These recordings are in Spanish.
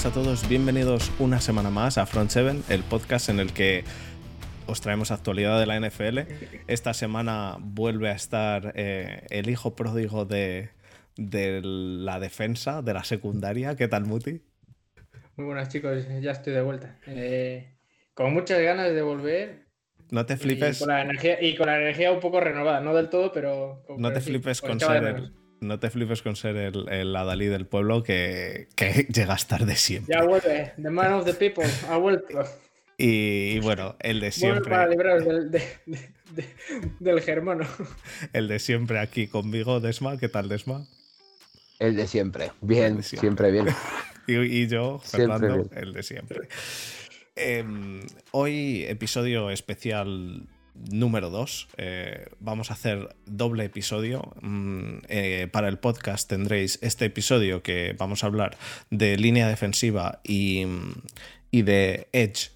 Buenas a todos, bienvenidos una semana más a Front 7, el podcast en el que os traemos actualidad de la NFL. Esta semana vuelve a estar eh, el hijo pródigo de, de la defensa, de la secundaria. ¿Qué tal, Muti? Muy buenas, chicos, ya estoy de vuelta. Eh, con muchas ganas de volver. No te flipes. Y con, la energía, y con la energía un poco renovada, no del todo, pero. No te flipes con ser el, no te flipes con ser el, el Adalí del pueblo que, que llegas tarde siempre. Ya vuelve, The Man of the People, ha vuelto. Y, y bueno, el de siempre. Vuelve para libraros del, de, de, del germano. El de siempre aquí conmigo, Desma. ¿Qué tal, Desma? El de siempre. Bien, de siempre. siempre. bien. y, y, yo, Fernando, el de siempre. Eh, hoy, episodio especial número 2. Eh, vamos a hacer doble episodio. Mm, eh, para el podcast tendréis este episodio que vamos a hablar de línea defensiva y, y de Edge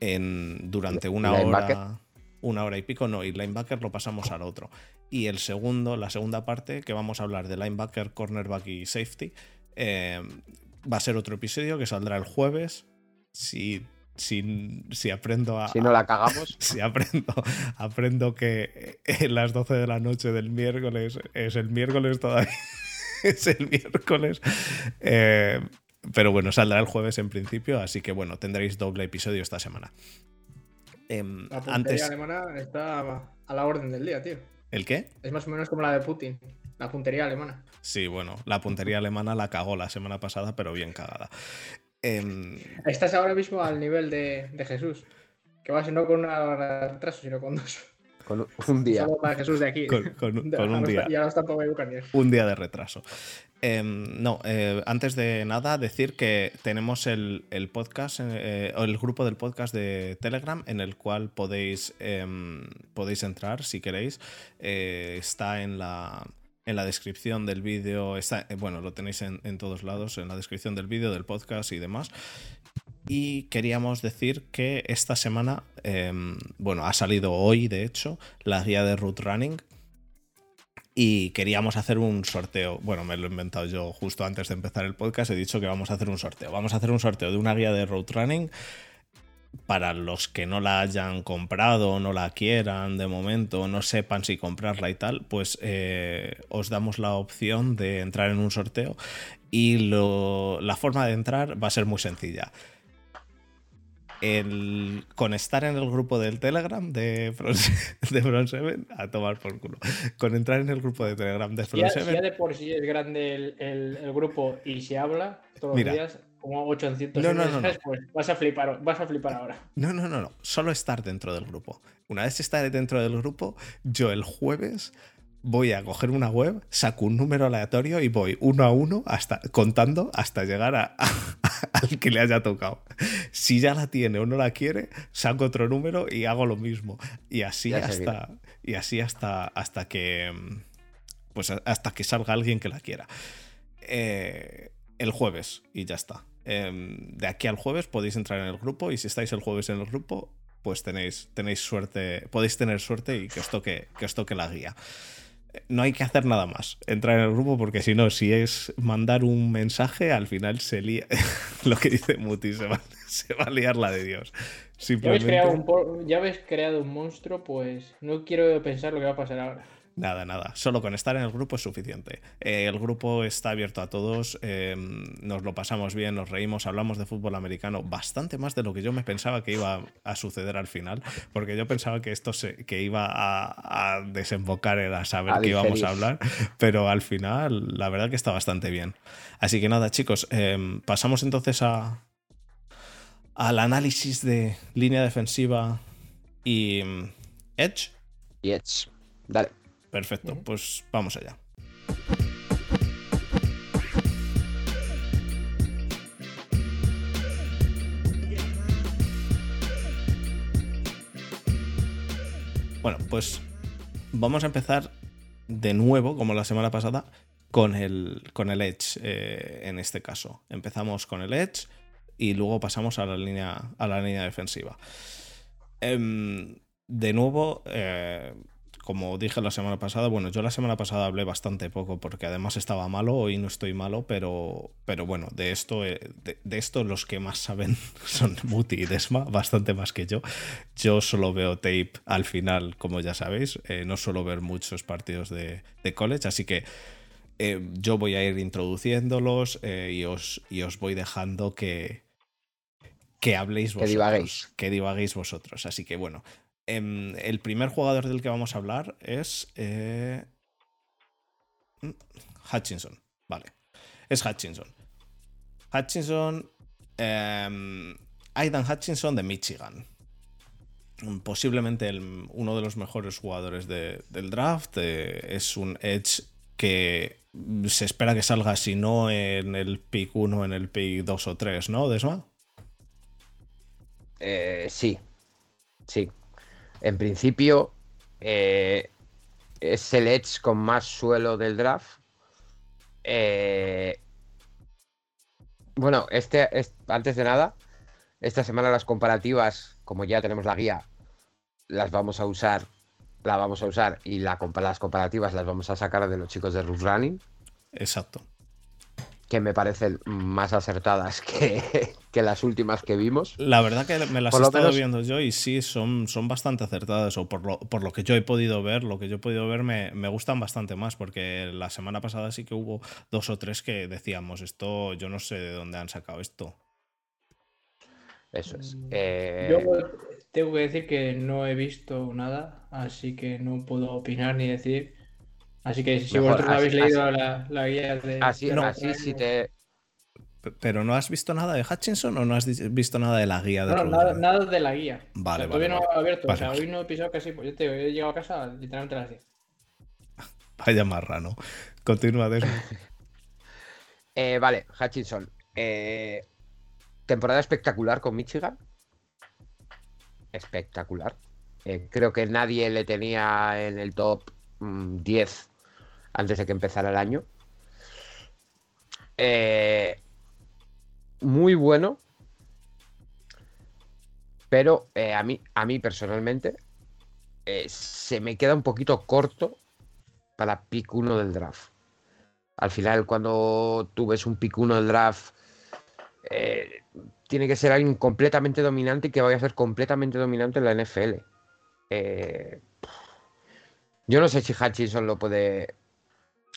en, durante una hora. Una hora y pico, no, y linebacker lo pasamos al otro. Y el segundo, la segunda parte, que vamos a hablar de linebacker, cornerback y safety, eh, va a ser otro episodio que saldrá el jueves. Si si, si, aprendo a. Si no la cagamos. Si aprendo, aprendo que en las 12 de la noche del miércoles es el miércoles todavía. es el miércoles. Eh, pero bueno, saldrá el jueves en principio, así que bueno, tendréis doble episodio esta semana. Eh, la puntería antes... alemana está a la orden del día, tío. ¿El qué? Es más o menos como la de Putin. La puntería alemana. Sí, bueno, la puntería alemana la cagó la semana pasada, pero bien cagada. Eh, Estás ahora mismo al nivel de, de Jesús. Que vas no con una hora de retraso, sino con dos. Con un día. Solo para Jesús de aquí. Con, con, con un día. Ya está todo Un día de retraso. Eh, no, eh, antes de nada, decir que tenemos el, el podcast, eh, o el grupo del podcast de Telegram, en el cual podéis, em, podéis entrar si queréis. Eh, está en la en la descripción del vídeo, está, eh, bueno, lo tenéis en, todos lados, en la descripción del vídeo, del podcast y demás. Y queríamos decir que esta semana, eh, bueno, ha salido hoy, de hecho, la guía de Root Running. Y queríamos hacer un sorteo. Bueno, me lo he inventado yo justo antes de empezar el podcast. He dicho que vamos a hacer un sorteo. Vamos a hacer un sorteo de una guía de Road Running para los que no la hayan comprado, no la quieran de momento, no sepan si comprarla y tal, pues eh, os damos la opción de entrar en un sorteo y lo, la forma de entrar va a ser muy sencilla. El, con estar en el grupo del Telegram de Front, de Front 7, a tomar por culo. Con entrar en el grupo de Telegram de Front ya, 7. Ya de por sí es grande el, el, el grupo y se habla todos Mira, los días como 800 no, no, no, no, pues vas a flipar, vas a flipar ahora. No, no, no, no, solo estar dentro del grupo. Una vez estaré dentro del grupo, yo el jueves voy a coger una web, saco un número aleatorio y voy uno a uno hasta contando hasta llegar a, a, al que le haya tocado. Si ya la tiene o no la quiere, saco otro número y hago lo mismo. Y así Ya hasta y así hasta hasta que pues hasta que salga alguien que la quiera. Eh, el jueves y ya está. Eh, de aquí al jueves podéis entrar en el grupo y si estáis el jueves en el grupo, pues tenéis, tenéis suerte, podéis tener suerte y que os toque, que os toque la guía. No hay que hacer nada más, entrar en el grupo porque si no, si es mandar un mensaje, al final se lía, lo que dice Muti, se va, se va a liar la de Dios. Ya habéis, creado un, ya habéis creado un monstruo, pues no quiero pensar lo que va a pasar ahora. Nada, nada. Solo con estar en el grupo es suficiente. Eh, el grupo está abierto a todos. Eh, nos lo pasamos bien, nos reímos, hablamos de fútbol americano bastante más de lo que yo me pensaba que iba a suceder al final. Porque yo pensaba que esto se, que iba a, a desembocar en a saber A qué íbamos a hablar. Pero al final, la verdad que está bastante bien. Así que nada, chicos, eh, pasamos entonces a al análisis de línea defensiva y mm, Edge. Y Edge. Dale. Perfecto, pues vamos allá. Bueno, pues vamos a empezar de nuevo, como la semana pasada, con el, con el Edge eh, en este caso. Empezamos con el Edge y luego pasamos a la línea, a la línea defensiva. Em, de nuevo, eh, como dije la semana pasada, bueno, yo la semana pasada hablé bastante poco porque además estaba malo, hoy no estoy malo, pero, pero bueno, de esto, eh, de, esto los que más saben son Muti y Desma, bastante más que yo. Yo solo veo tape al final, como ya sabéis, eh, no suelo ver muchos partidos de, college, así que eh, yo voy a ir introduciéndolos y, os, y os voy dejando que, que habléis vosotros. Que divaguéis. Que divaguéis vosotros. Así que bueno, em, el primer jugador del que vamos a hablar es eh, Hutchinson. Vale. Es Hutchinson. Hutchinson. Em, Aidan Hutchinson de Michigan. Posiblemente uno de los mejores jugadores del draft. Eh, es un Edge que se espera que salga, si no en el pick 1, en el pick 2 o 3, ¿no, Desma? Eh, sí, sí. En principio, eh, es el Edge con más suelo del draft. Eh, bueno, este, antes de nada, esta semana las comparativas, como ya tenemos la guía, las vamos a usar, la vamos a usar y la, las comparativas las vamos a sacar de los chicos de Roof Running. Exacto que me parecen más acertadas que, las últimas que vimos. La verdad que me las he estado viendo yo y sí, son, son bastante acertadas, o por lo, por lo, que yo he podido ver, lo que yo he podido ver me, me, gustan bastante más, porque la semana pasada sí que hubo dos o tres que decíamos, esto, yo no sé de dónde han sacado esto. Eso es. Mm, eh, yo tengo que decir que no he visto nada, así que no puedo opinar ni decir. Así que si vosotros no habéis leído la, guía de. Así, así sí te. ¿Pero no has visto nada de Hutchinson o no has visto nada de la guía? De no, nada, nada, de la guía. Vale, o vale. Todavía no he abierto. o sea, hoy no he pisado casi. Pues yo te he llegado a casa literalmente a las 10. Vaya marrano. Continúa, de eh, vale, Hutchinson. Eh, temporada espectacular con Michigan. Espectacular. Eh, creo que nadie le tenía en el top 10 mm, antes de que empezara el año. Eh, muy bueno. Pero eh, a, mí, a mí personalmente eh, se me queda un poquito corto para pick 1 del draft. Al final, cuando tú ves un pick 1 del draft, tiene que ser alguien completamente dominante y que vaya a ser completamente dominante en la NFL. yo no sé si Hutchinson lo puede,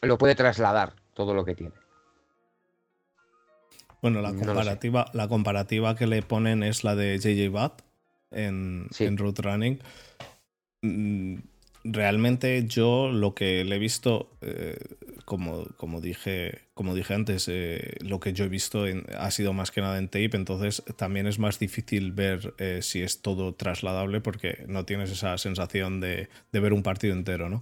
lo puede trasladar todo lo que tiene. Bueno, la comparativa, la comparativa que le ponen es la de JJ Watt en, Root Running. Mm, realmente yo lo que le he visto, eh, como, como, dije, como dije antes, eh, lo que yo he visto ha sido más que nada en tape, entonces también es más difícil ver eh, si es todo trasladable porque no tienes esa sensación de, ver un partido entero, ¿no?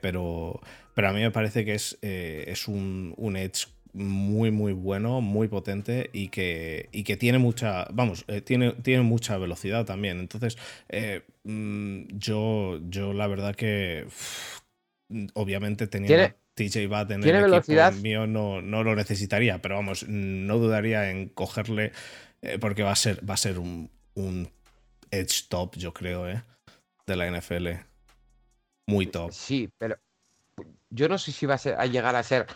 pero pero a mí me parece que es, eh, es un, un, Edge muy, muy bueno, muy potente y que, y que tiene mucha, vamos, eh, tiene, tiene mucha velocidad también. Entonces, eh, mm, yo, yo la verdad que obviamente teniendo TJ Watt en el velocidad? mío no, no lo necesitaría, pero vamos, no dudaría en cogerle porque va a ser, va a ser un, un Edge top, yo creo, de la NFL. Muy top. Sí, pero yo no sé si va a, llegar a ser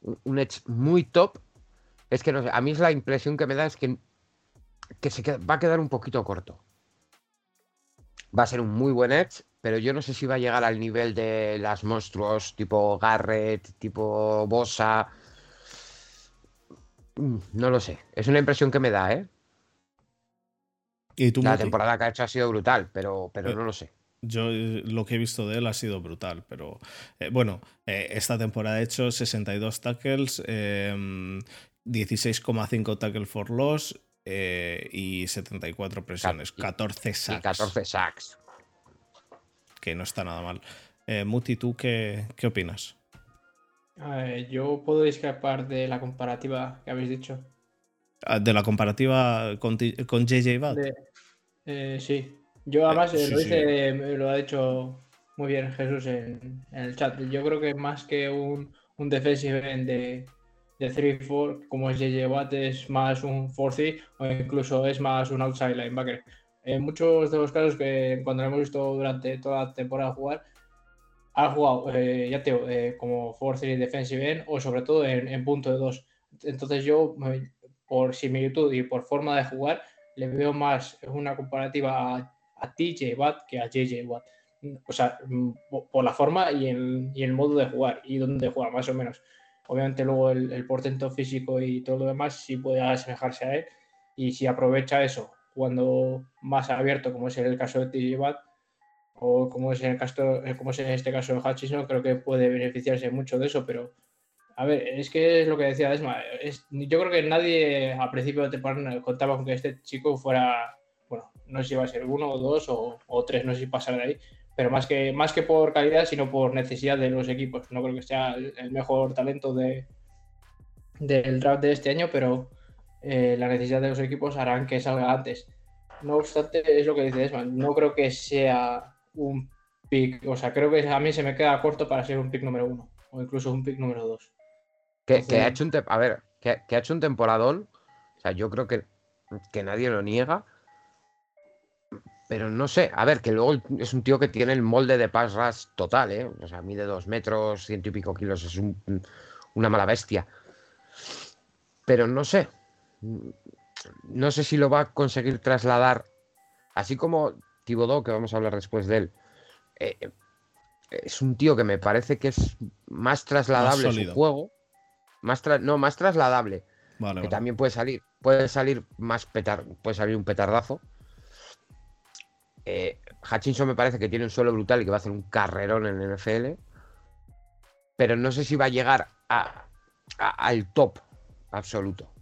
un, Edge muy top. Es que no sé, a mí es la impresión que me da es que, que se va a quedar un poquito corto. Va a ser un muy buen Edge, pero yo no sé si va a llegar al nivel de las monstruos tipo Garrett, tipo Bosa. Mm, no lo sé. Es una impresión que me da, ¿eh? ¿Y tú, la temporada que ha hecho ha sido brutal, pero, pero eh, no lo sé. Yo eh, lo que he visto de él ha sido brutal, pero eh, bueno, eh, esta temporada ha hecho 62 tackles, 16,5 em, tackles for loss y 74 presiones, 14 sacks. 14 sacks. Que no está nada mal. Muti, ¿tú qué, qué opinas? yo puedo escapar de la comparativa que habéis dicho. Ah, ¿De la comparativa con, con JJ Watt? sí. Yo eh, además lo, dice, lo ha dicho muy bien Jesús en, el chat. Yo creo que más que un, un defensive end de, de 3-4, como es JJ Watt, es más un 4 o incluso es más un outside linebacker. En muchos de los casos que cuando lo hemos visto durante toda la temporada jugar, ha jugado, eh, ya te digo, eh, como como 3 defensive end o sobre todo en, punto de dos. Entonces yo, por similitud y por forma de jugar, le veo más una comparativa a, a TJ Watt que a JJ Watt. O sea, mm, por la forma y el, y el modo de jugar y dónde juega, más o menos. Obviamente luego el, el, portento físico y todo lo demás sí puede asemejarse a él y si aprovecha eso cuando más abierto, como es el caso de Watt, o como es en el caso, como es en este caso de Hutchinson, creo que puede beneficiarse mucho de eso, pero a ver, es que es lo que decía Desma, es, yo creo que nadie a principio de temporada contaba con que este chico fuera, bueno, no sé si iba a ser uno o dos o, o tres, no sé si pasar de ahí, pero más que, más que por calidad, sino por necesidad de los equipos. No creo que sea el mejor talento de, del draft de este año, pero eh, la necesidad de los equipos harán que salga antes. No obstante, es lo que dice Desman, no creo que sea un pick, o sea, creo que a mí se me queda corto para ser un pick número uno, o incluso un pick número dos. Que, ha hecho un a ver, que, ha hecho un temporadón, o sea, yo creo que, que nadie lo niega, pero no sé, a ver, que luego es un tío que tiene el molde de pass rush total, ¿eh? O sea, mide dos metros, ciento y pico kilos, es una mala bestia. Pero no sé, no sé si lo va a conseguir trasladar, así como Tibodó, que vamos a hablar después de él, eh, eh, es un tío que me parece que es más trasladable su juego, más no, más trasladable, que también puede salir, puede salir más petar, puede salir un petardazo. Eh, Hutchinson me parece que tiene un suelo brutal y que va a hacer un carrerón en el NFL, pero no sé si va a llegar al top absoluto.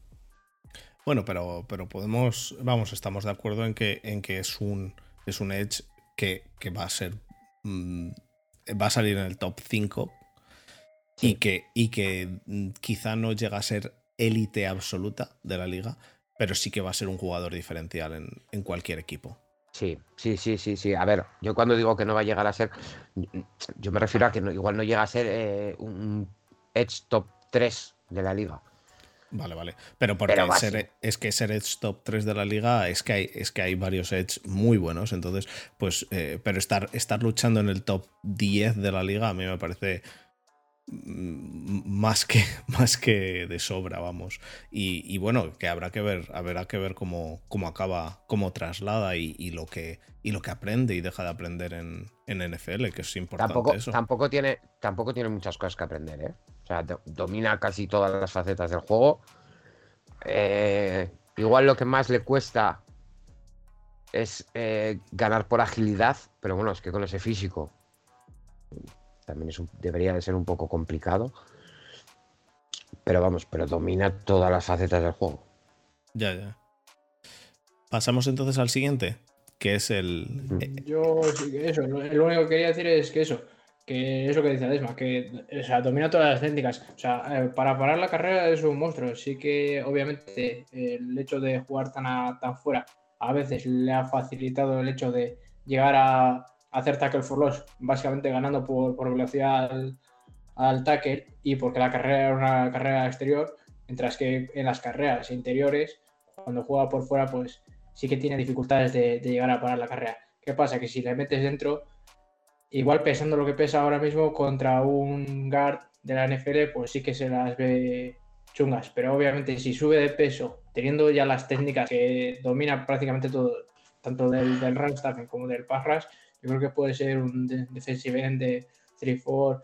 Bueno, pero, pero podemos, vamos, estamos de acuerdo en que, en que es un es un Edge que, va a ser. Mm, va a salir en el top 5 y, que, y que mm, quizá no llega a ser élite absoluta de la liga, pero sí que va a ser un jugador diferencial en, cualquier equipo. Sí, sí, sí, sí, sí. A ver, yo cuando digo que no va a llegar a ser, yo me refiero a que igual no llega a ser eh, un Edge top 3 de la liga. Vale, vale. Pero porque es que ser Edge top 3 de la liga es que hay, es que hay varios Edge muy buenos. Entonces, pues, eh, pero estar, estar luchando en el top 10 de la liga a mí me parece mm, más que, más que de sobra, vamos. Y, bueno, que habrá que ver, habrá que ver cómo, cómo acaba, cómo traslada y, lo que, y lo que aprende y deja de aprender en, NFL, que es importante tampoco, eso. Tampoco tiene, tampoco tiene muchas cosas que aprender, ¿eh? O sea, domina casi todas las facetas del juego. Eh, igual lo que más le cuesta es eh, ganar por agilidad, pero bueno, es que con ese físico también debería de ser un poco complicado. Pero vamos, pero domina todas las facetas del juego. Ya, ya. Pasamos entonces al siguiente, que es el. Yo, eso, lo único que quería decir es que eso, que es lo que dice Desma, que o sea, domina todas las técnicas. O sea, eh, para parar la carrera es un monstruo. Sí que obviamente el hecho de jugar tan, tan fuera a veces le ha facilitado el hecho de llegar a, hacer tackle for loss, básicamente ganando por, por velocidad al, al, tackle y porque la carrera era una carrera exterior, mientras que en las carreras interiores, cuando juega por fuera, pues sí que tiene dificultades de, de llegar a parar la carrera. ¿Qué pasa? Que si le metes dentro, igual pesando lo que pesa ahora mismo contra un guard de la NFL, pues sí que se las ve chungas. Pero obviamente si sube de peso, teniendo ya las técnicas que domina prácticamente todo, tanto del, del run como del pass rush, yo creo que puede ser un defensive end de 3-4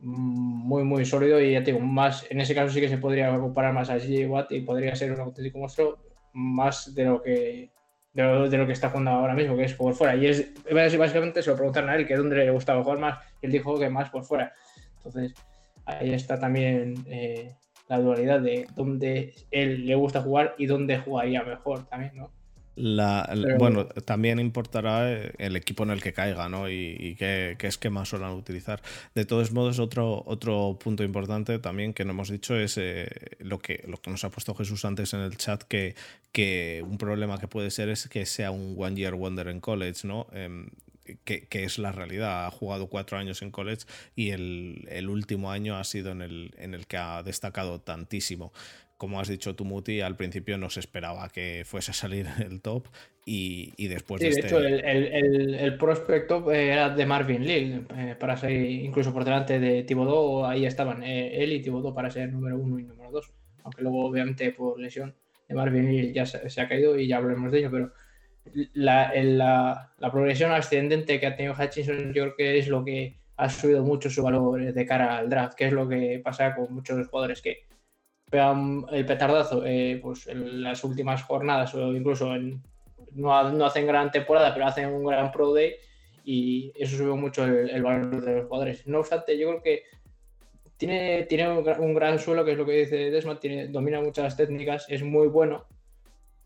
mm, muy, muy sólido y ya tengo más, en ese caso sí que se podría comparar más a G. Watt y podría ser un auténtico monstruo más de lo que de lo, que está jugando ahora mismo, que es por fuera. Y es básicamente se lo preguntaron a él que dónde le gustaba jugar más, y él dijo que más por fuera. Entonces, ahí está también eh, la dualidad de dónde él le gusta jugar y dónde jugaría mejor también, ¿no? Bueno, también importará eh, el equipo en el que caiga, ¿no? Y, qué, qué, esquema suelen utilizar. De todos modos, otro, otro punto importante también que no hemos dicho es eh, lo, que, lo que nos ha puesto Jesús antes en el chat, que, que un problema que puede ser es que sea un One Year Wonder en college, ¿no? Em, que, es la realidad. Ha jugado cuatro años en college y el, último año ha sido en el, en el que ha destacado tantísimo como has dicho tú, Muti, al principio no se esperaba que fuese a salir el top y, después de, de hecho, el, el, prospecto era de Marvin Lille, eh, para ser incluso por delante de Thibodeau, ahí estaban eh, él y Thibodeau para ser número uno y número dos, aunque luego obviamente por lesión de Marvin Lille ya se, ha caído y ya hablaremos de ello, pero la, la, progresión ascendente que ha tenido Hutchinson yo creo que es lo que ha subido mucho su valor de cara al draft, que es lo que pasa con muchos jugadores que el petardazo eh, pues en las últimas jornadas o incluso no, no, hacen gran temporada, pero hacen un gran pro day y eso sube mucho el, valor de los jugadores. No obstante, yo creo que tiene, tiene un, gran suelo, que es lo que dice Desmond, tiene, domina muchas técnicas, es muy bueno,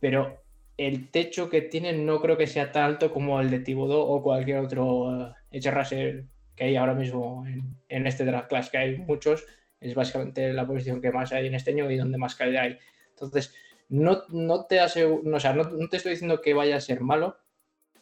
pero el techo que tiene no creo que sea tan alto como el de Tibodó o cualquier otro uh, que hay ahora mismo en, en este draft class, que hay muchos es básicamente la posición que más hay en este año y donde más calidad hay. Entonces, no, no te no, o sea, no, te estoy diciendo que vaya a ser malo,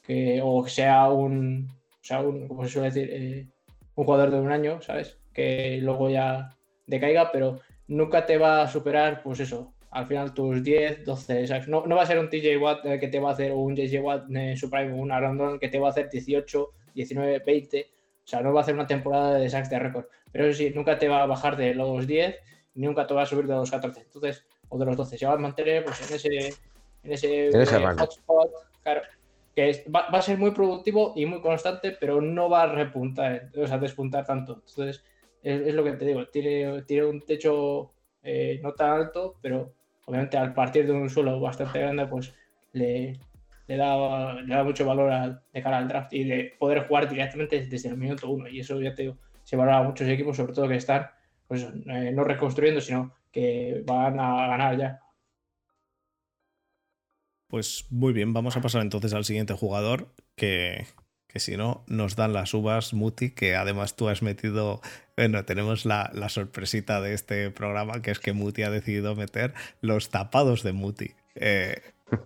que, o sea un, o sea, un, como se suele decir, eh, un jugador de un año, ¿sabes? Que luego ya decaiga, pero nunca te va a superar, pues eso, al final tus 10, 12, ¿sabes? No, no va a ser un TJ Watt eh, que te va a hacer, o un JJ Watt en su prime, un Aaron que te va a hacer 18, 19, 20, o sea, no va a hacer una temporada de sacks de récord. Pero eso sí, nunca te va a bajar de los 10 ni nunca te va a subir de los 14. Entonces, o de los 12. Se va a mantener pues, en ese, en ese, eh, hotspot. Claro, que va, a ser muy productivo y muy constante, pero no va a repuntar, o sea, despuntar tanto. Entonces, es, lo que te digo, tiene, tiene un techo eh, no tan alto, pero obviamente al partir de un suelo bastante grande, pues le, le da, le da mucho valor de cara al draft y de poder jugar directamente desde el minuto uno. Y eso ya te se valora a muchos equipos, sobre todo que están pues, eh, no reconstruyendo, sino que van a ganar ya. Pues muy bien, vamos a pasar entonces al siguiente jugador, que, que si no, nos dan las uvas Muti, que además tú has metido, bueno, tenemos la, la, sorpresita de este programa, que es que Muti ha decidido meter los tapados de Muti. Eh,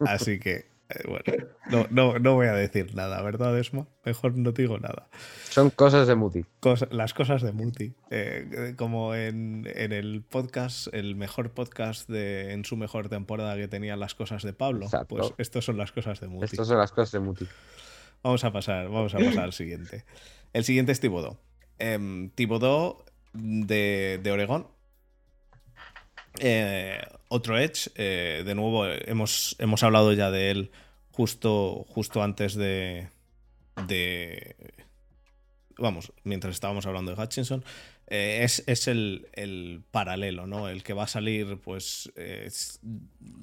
así que bueno, no, no, voy a decir nada, ¿verdad, Esma? Mejor no digo nada. Son cosas de Muti. las cosas de Muti. Eh, como en, el podcast, el mejor podcast de, en su mejor temporada que tenía las cosas de Pablo. Pues estas son las cosas de Muti. Estas son las cosas de Muti. Vamos a pasar, vamos a pasar al siguiente. El siguiente es Tibodó. Eh, Tibodó de, de Oregón. Eh, otro Edge, eh, de nuevo, hemos, hemos hablado ya de él justo, justo antes de, de. Vamos, mientras estábamos hablando de Hutchinson. Eh, es, el, paralelo, ¿no? El que va a salir, pues.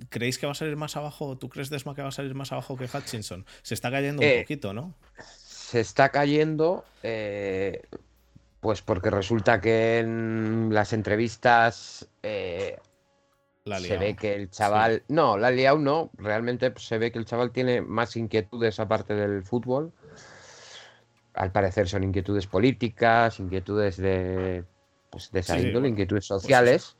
¿Creéis que va a salir más abajo? ¿Tú crees, Desma, que va a salir más abajo que Hutchinson? Se está cayendo un poquito, ¿no? Se está cayendo. Pues porque resulta que en las entrevistas se ve que el chaval. No, la liado no. Realmente se ve que el chaval tiene más inquietudes aparte del fútbol. Al parecer son inquietudes políticas, inquietudes de. Pues de esa índole, inquietudes pues sociales.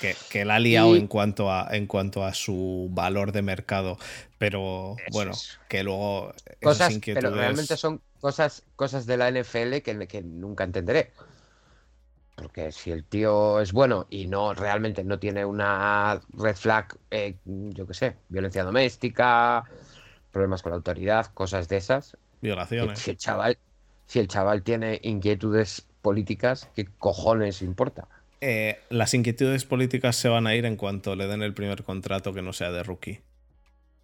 que, que, la ha liado en, cuanto a, en cuanto a su valor de mercado. Pero bueno, que luego. Cosas, pero realmente son cosas, cosas de la NFL que, que nunca entenderé. Porque si el tío es bueno y no realmente no tiene una red flag, eh, yo qué sé, violencia doméstica, problemas con la autoridad, cosas de esas. Violaciones. Si el chaval, si el chaval tiene inquietudes políticas, ¿qué cojones importa? Eh, las inquietudes políticas se van a ir en cuanto le den el primer contrato que no sea de rookie.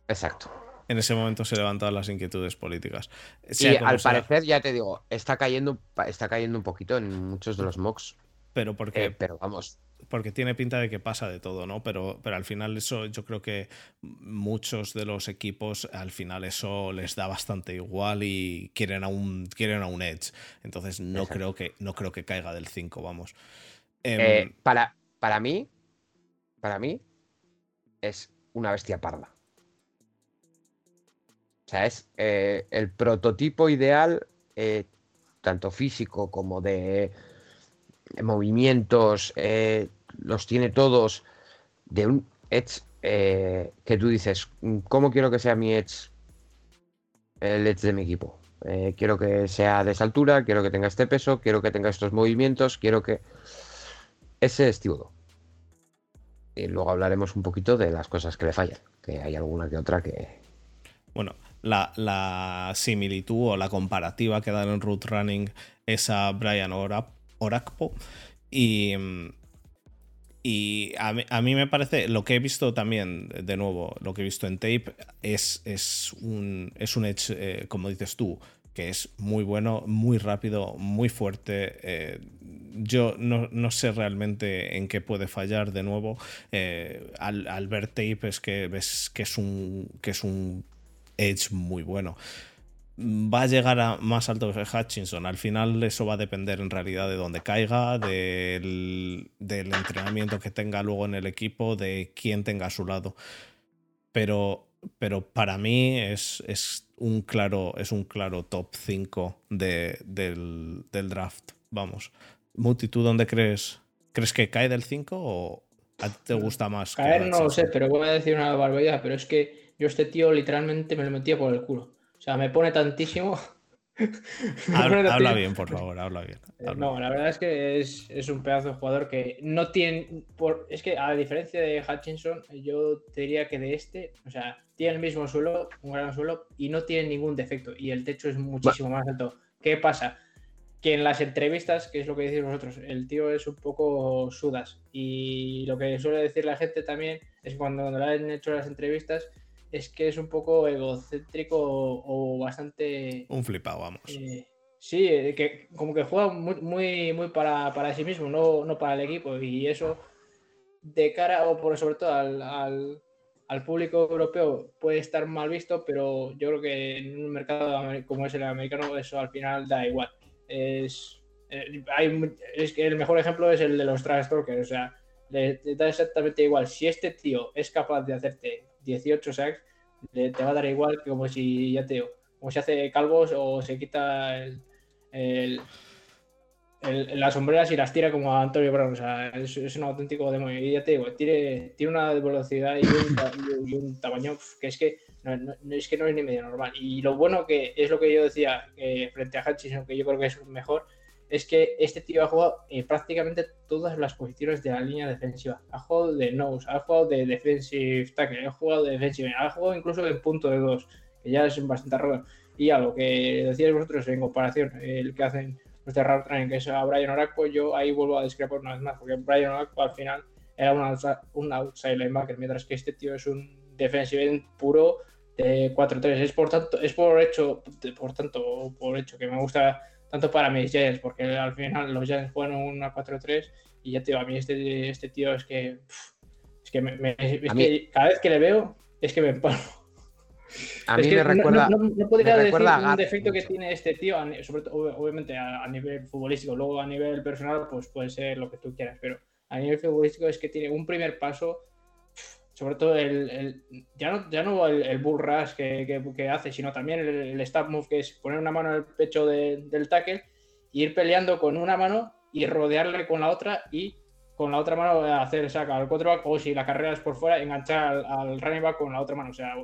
Exacto. En ese momento se levantan las inquietudes políticas. Sí, al parecer, ya te digo, está cayendo, está cayendo un poquito en muchos de los mocks. Pero porque. Eh, pero vamos. Porque tiene pinta de que pasa de todo, ¿no? Pero, pero al final, eso yo creo que muchos de los equipos, al final, eso les da bastante igual y quieren a un, quieren a un Edge. Entonces, no creo que, no creo que caiga del 5, vamos. Eh, em, para, para mí, para mí, es una bestia parda. O sea, es eh, el prototipo ideal, eh, tanto físico como de, movimientos, eh, los tiene todos de un Edge que tú dices, ¿cómo quiero que sea mi Edge? El Edge de mi equipo. Quiero que sea de esa altura, quiero que tenga este peso, quiero que tenga estos movimientos, quiero que... Ese es. Y luego hablaremos un poquito de las cosas que le fallan, que hay alguna que otra que... Bueno, la, similitud o la comparativa que dan en Root Running es a Brian Orakpo. Y, y a, mí, me parece, lo que he visto también, de nuevo, lo que he visto en tape, es, es, un, es un edge, eh, como dices tú, que es muy bueno, muy rápido, muy fuerte. Eh, yo no, sé realmente en qué puede fallar de nuevo. Eh, al, al, ver tape es que ves que es un, que es un Edge muy bueno. Va a llegar a más alto que Hutchinson. Al final eso va a depender en realidad de dónde caiga, del, entrenamiento que tenga luego en el equipo, de quién tenga a su lado. Pero, pero para mí es, es, un claro, es un claro top 5 del, draft. Vamos. Muti, ¿tú dónde crees? ¿Crees que cae del 5 o a ti te gusta más? Caer no lo sé, pero voy a decir una barbaridad, pero es que yo este tío literalmente me lo metía por el culo. O sea, me pone tantísimo. habla, bien, por favor, habla bien. Eh, no, la verdad es que es, un pedazo de jugador que no tiene. Por, es que a diferencia de Hutchinson, yo te diría que de este, o sea, tiene el mismo suelo, un gran suelo, y no tiene ningún defecto. Y el techo es muchísimo más alto. ¿Qué pasa? Que en las entrevistas, que es lo que decís vosotros, el tío es un poco sudas. Y lo que suele decir la gente también es cuando, cuando le han hecho las entrevistas es que es un poco egocéntrico o, bastante... Un flipado, vamos. Eh, sí, que como que juega muy, muy, para, sí mismo, no, para el equipo. Y eso, de cara, o por sobre todo al, público europeo, puede estar mal visto, pero yo creo que en un mercado como es el americano, eso al final da igual. Es, eh, es que el mejor ejemplo es el de los trash talkers, o sea, le, da exactamente igual. Si este tío es capaz de hacerte 18 sacks, te va a dar igual que como si ya te como si hace calvos o se quita el, las sombreras y las tira como a Antonio Brown. O sea, es, un auténtico demonio. Y ya te digo, tiene, tiene una velocidad y un, tamaño que es que no, es que no es ni medio normal. Y lo bueno que es lo que yo decía frente a Hutchinson, que yo creo que es mejor, es que este tío ha jugado eh, prácticamente todas las posiciones de la línea defensiva. Ha jugado de nose, ha jugado de defensive tackle, ha jugado de defensive, ha jugado incluso en punto de dos, que ya es bastante raro. Y a lo que decíais vosotros en comparación, el que hacen los de Training, que es a Brian Oraco, yo ahí vuelvo a discrepar una vez más, porque Brian Oraco al final era un, un outside linebacker, mientras que este tío es un defensive puro de 4-3. Es por tanto, es por hecho, por tanto, por hecho que me gusta tanto para mis Giants, porque al final los Giants juegan una 4-3 y ya te digo, a mí este, este tío es que, es que, me, cada vez que le veo es que me empalo. A mí me recuerda. No, no, podría decir un defecto que tiene este tío, sobre todo, obviamente a, nivel futbolístico, luego a nivel personal, pues puede ser lo que tú quieras, pero a nivel futbolístico es que tiene un primer paso sobre todo el, ya no, ya no el, bull rush que, hace, sino también el, stop move, que es poner una mano en el pecho del tackle, ir peleando con una mano y rodearle con la otra y con la otra mano hacer saca al quarterback o si la carrera es por fuera, enganchar al, running back con la otra mano. O sea,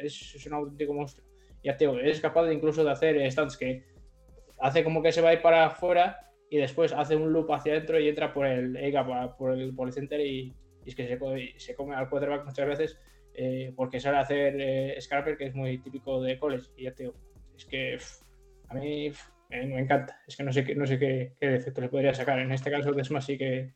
es, un auténtico monstruo. Ya te digo, es capaz de incluso de hacer stunts que hace como que se va a ir para afuera y después hace un loop hacia adentro y entra por el, por el, por el center y, y es que se, come al quarterback muchas veces eh, porque sabe hacer eh, Scarper, que es muy típico de college. Y ya te digo, es que a mí me, encanta. Es que no sé, qué, no sé qué, qué, defecto le podría sacar. En este caso, Desma sí que,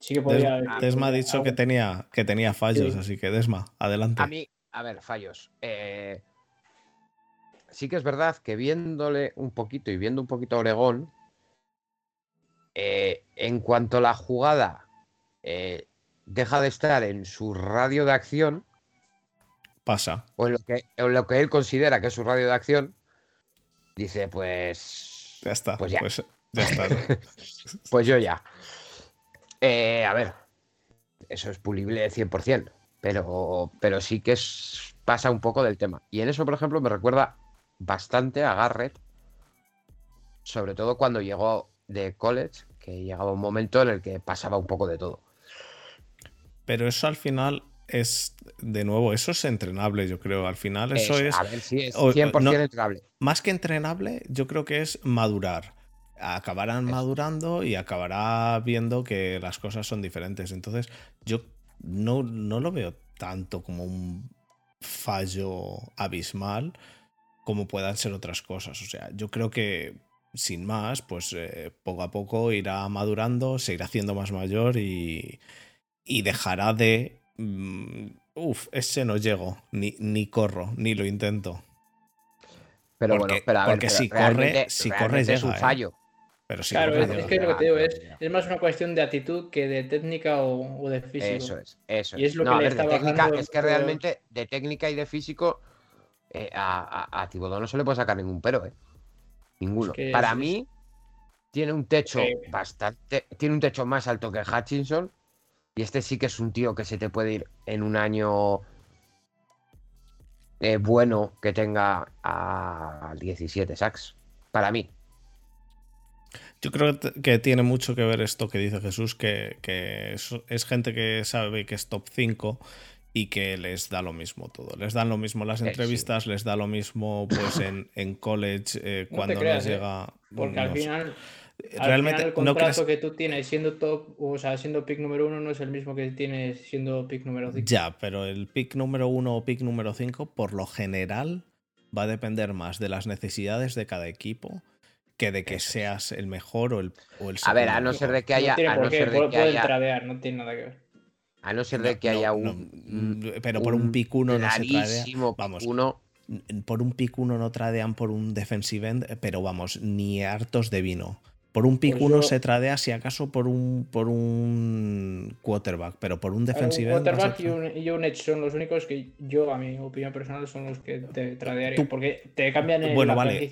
sí que podría. Desma, ha dicho que tenía, que tenía fallos, así que Desma, adelante. A mí, a ver, fallos. Eh, sí que es verdad que viéndole un poquito y viendo un poquito a Oregón, en cuanto a la jugada, deja de estar en su radio de acción. Pasa. O en lo que, lo que él considera que es su radio de acción. Dice, pues. Ya está. Pues ya. Pues, está. pues yo ya. Eh, a ver. Eso es pulible 100%. Pero, pero sí que es, pasa un poco del tema. Y en eso, por ejemplo, me recuerda bastante a Garrett. Sobre todo cuando llegó de college, que llegaba un momento en el que pasaba un poco de todo. Pero eso al final es, de nuevo, eso es entrenable, yo creo. Al final, eso, es. A ver, sí, es 100% entrenable. Más que entrenable, yo creo que es madurar. Acabarán madurando y acabará viendo que las cosas son diferentes. Entonces, yo no, no lo veo tanto como un fallo abismal como puedan ser otras cosas. O sea, yo creo que sin más, pues eh, poco a poco irá madurando, se irá haciendo más mayor y, y dejará de... Mm, uf, ese no llego, ni, ni corro, ni lo intento. Pero bueno, porque si corre, si corre es un ¿eh? fallo. Pero si claro, corre, es, que lo que te digo es, es más una cuestión de actitud que de técnica o, de físico. Eso es, eso y es. lo que le está técnica, es que realmente de técnica y de físico eh, a, a, no se le puede sacar ningún pero, ¿eh? Ninguno. Para mí, tiene un techo bastante. Tiene un techo más alto que Hutchinson. Y este sí que es un tío que se te puede ir en un año eh, bueno que tenga a 17 sacks. Para mí. Yo creo que tiene mucho que ver esto que dice Jesús, que, es, gente que sabe que es top 5 y que les da lo mismo todo. Les dan lo mismo las eh, entrevistas, les da lo mismo pues en, college eh, cuando les llega. Porque al final. Realmente, el contrato que tú tienes siendo top, o sea, siendo pick número uno, no es el mismo que tienes siendo pick número 5. Ya, pero el pick número uno o pick número 5, por lo general, va a depender más de las necesidades de cada equipo que de que seas el mejor o el, o el A ver, a no ser de que haya. No tiene a no ser de que haya... tradear, no tiene nada que ver. A no ser de que haya un. pero por un, pick uno no se tradea. Vamos. Uno. Por un pick uno no tradean por un defensive end, pero vamos, ni hartos de vino. Por un pick 1 pues se tradea si acaso por un, por un quarterback, pero por un defensive Un quarterback y, un, y, un, edge son los únicos que yo, a mi opinión personal, son los que te tradearía. porque te cambian el Bueno, vale.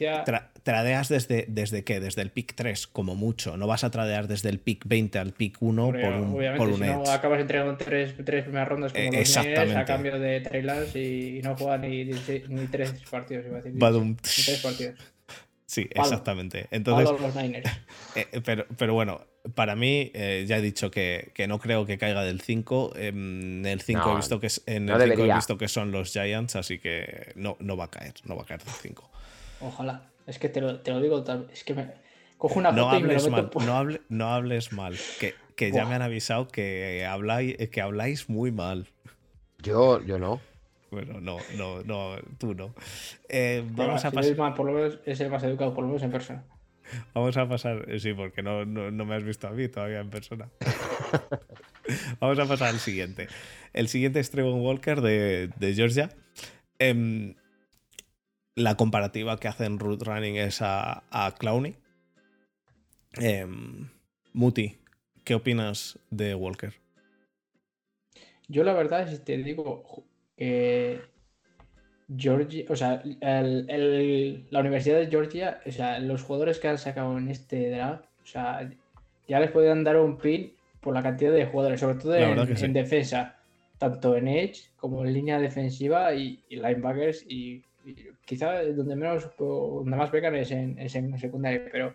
tradeas desde, desde qué? Desde el pick 3, como mucho. No vas a tradear desde el pick 20 al pick 1 por un, por un si edge. No, acabas entregando tres, tres primeras rondas como los Niners a cambio de trailers y, no juega ni, ni, tres partidos, iba a decir. Ni tres partidos. Sí, exactamente. Entonces, eh, eh, pero, pero bueno, para mí, eh, ya he dicho que, no creo que caiga del 5. En el 5 he visto que en el he visto que son los Giants, así que no, no va a caer, no va a caer del 5. Ojalá. Es que te lo, te lo digo, es que me cojo una no hables mal, no, no, hables mal, que, que ya me han avisado que habláis, que habláis muy mal. Yo, yo no. Bueno, no, no, no, tú no. Eh, vamos a pasar. por lo menos es el más educado, por lo menos en persona. Vamos a pasar, eh, sí, porque no, no, me has visto a mí todavía en persona. vamos a pasar al siguiente. El siguiente es Trevor Walker de, de Georgia. Em, la comparativa que hacen Root Running es a, a Clowney. Em, Muti, ¿qué opinas de Walker? Yo la verdad, si te digo, Georgia, o sea, la Universidad de Georgia, o sea, los jugadores que han sacado en este draft, o sea, ya les podrían dar un pin por la cantidad de jugadores, sobre todo en, defensa, tanto en edge como en línea defensiva y, linebackers y, quizá donde menos, donde más pecan es en, en secundaria, pero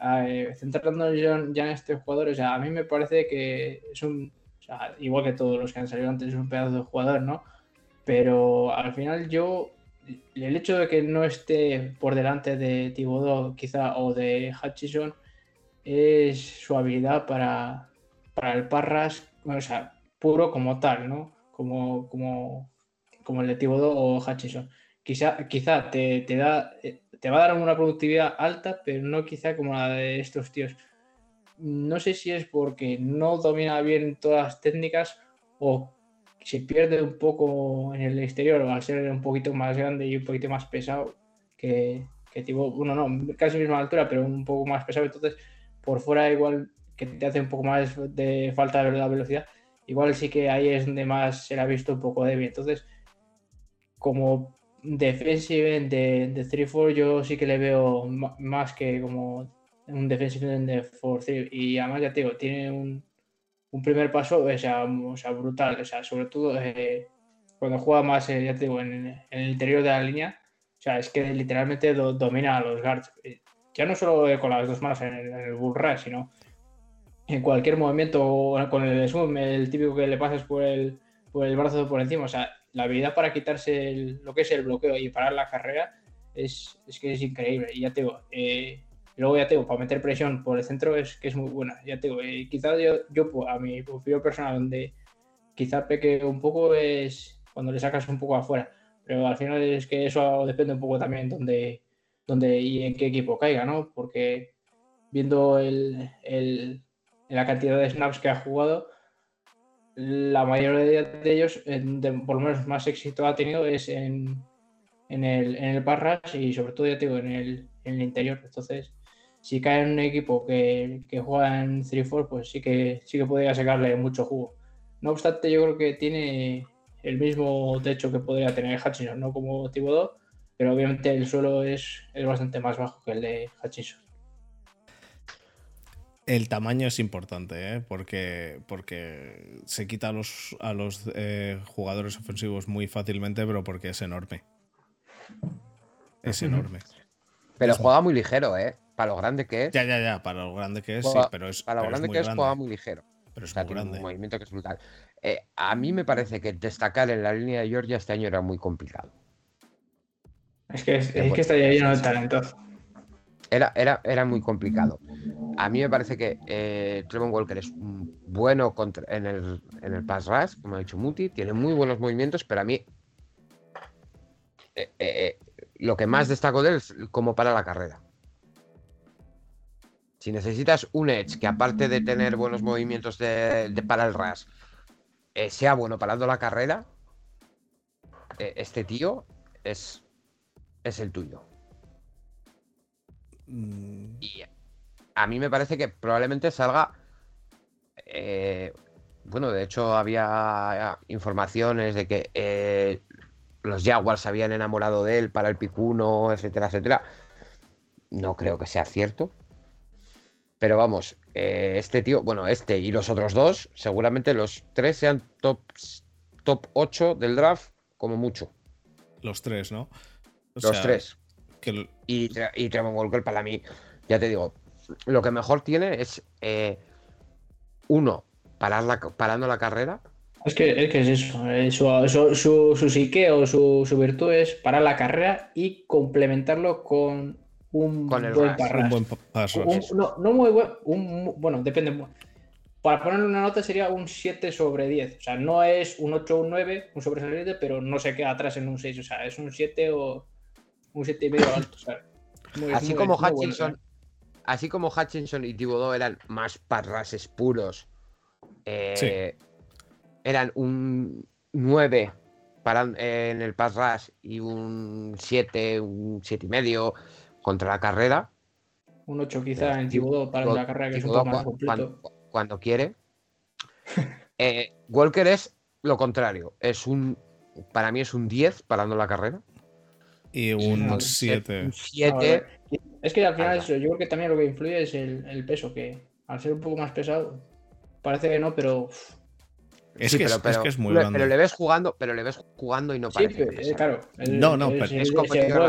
eh, centrándonos ya, en estos jugadores, o sea, a mí me parece que es un, igual que todos los que han salido antes, es un pedazo de jugador, ¿no? Pero al final yo, el hecho de que no esté por delante de Thibodeau quizá o de Hutchison es su habilidad para, para el Parras, o sea, puro como tal, ¿no? Como, como, como el de Thibodeau o Hutchison. Quizá, quizá te, te, da, te va a dar una productividad alta, pero no quizá como la de estos tíos. No sé si es porque no domina bien todas las técnicas o se pierde un poco en el exterior al ser un poquito más grande y un poquito más pesado que, que tipo, uno no, casi misma altura, pero un poco más pesado. Entonces, por fuera, igual que te hace un poco más de falta de velocidad, igual sí que ahí es donde más se le ha visto un poco débil. Entonces, como defensive de, de 3-4, yo sí que le veo más que como un defensive de 4-3. Y además, ya te digo, tiene un un primer paso o sea, brutal, o sea, sobre todo eh, cuando juega más, eh, ya te digo, en, el interior de la línea, o sea, es que literalmente domina a los guards. Eh, ya no solo con las dos manos en el, bull rush, sino en cualquier movimiento con el zoom, el típico que le pasas por el, el brazo por encima. O sea, la habilidad para quitarse lo que es el bloqueo y parar la carrera es, que es increíble. Y ya te digo, eh, luego ya tengo, para meter presión por el centro es que es muy buena. Ya te digo, eh, quizás yo, yo, a mi opinión personal, donde quizá peque un poco es cuando le sacas un poco afuera. Pero al final es que eso depende un poco también donde, donde y en qué equipo caiga, ¿no? Porque viendo el, el, la cantidad de snaps que ha jugado, la mayoría de ellos, por lo menos más éxito ha tenido, es en, en el, en el Parras y sobre todo, ya te digo, en el, en el interior. Entonces, si cae en un equipo que, que juega en 3-4, pues sí que, sí que podría sacarle mucho jugo. No obstante, yo creo que tiene el mismo techo que podría tener Hutchinson, no como Thibodeau, pero obviamente el suelo es, es bastante más bajo que el de Hutchinson. El tamaño es importante, ¿eh? porque, porque se quita a los, a los eh, jugadores ofensivos muy fácilmente, pero porque es enorme. Es enorme. Pero juega muy ligero, ¿eh? Para lo grande que es. Ya, ya, ya, para lo grande que es, sí, pero es. Para lo grande que es, juega muy ligero. Pero es muy grande. Un movimiento que es brutal. Eh, a mí me parece que destacar en la línea de Georgia este año era muy complicado. Es que, es, que estaría lleno de talento. Era, era, era muy complicado. A mí me parece que eh, Trevon Walker es bueno contra, en, el, en el pass rush, como ha dicho Muti, tiene muy buenos movimientos, pero a mí eh, eh, lo que más destaco de él es como para la carrera. Si necesitas un edge que aparte de tener buenos movimientos de, para el ras, eh, sea bueno parando la carrera, este tío es, es el tuyo. Mm. Y a mí me parece que probablemente salga. bueno, de hecho había informaciones de que los Jaguars se habían enamorado de él para el picuno, etcétera, etcétera. No creo que sea cierto. Pero vamos, eh, este tío, bueno, este y los otros dos, seguramente los tres sean top, top 8 del draft, como mucho. Los tres, ¿no? los tres. Y, y Trevor Walker, para mí, ya te digo, lo que mejor tiene es, eh, uno, parar la, parando la carrera, es que, es que es eso. Eh, su, su, su, psique o su, virtud es parar la carrera y complementarlo con un buen Un buen paso. no, no, muy buen. Un, bueno, depende. Para ponerle una nota sería un 7 sobre 10. O sea, no es un 8 o un 9, un sobresaliente, pero no se queda atrás en un 6. O sea, es un 7 o un 7 y medio alto. así como Hutchinson. Así como Hutchinson y Thibodeau eran más parrases puros. Eh, eran un 9 para, en el pass rush y un 7, un 7 y medio contra la carrera. Un 8 quizá en Thibodeau para la carrera que es un poco más completo. Cuando, quiere. Eh, Walker es lo contrario. Es un. Para mí es un 10 parando la carrera. Y un 7. Es que al final eso, yo creo que también lo que influye es el, el, peso, que al ser un poco más pesado, parece que no, pero es, que, es, muy grande. Pero le ves jugando, pero le ves jugando y no parece. Sí, claro. no, no, pero es,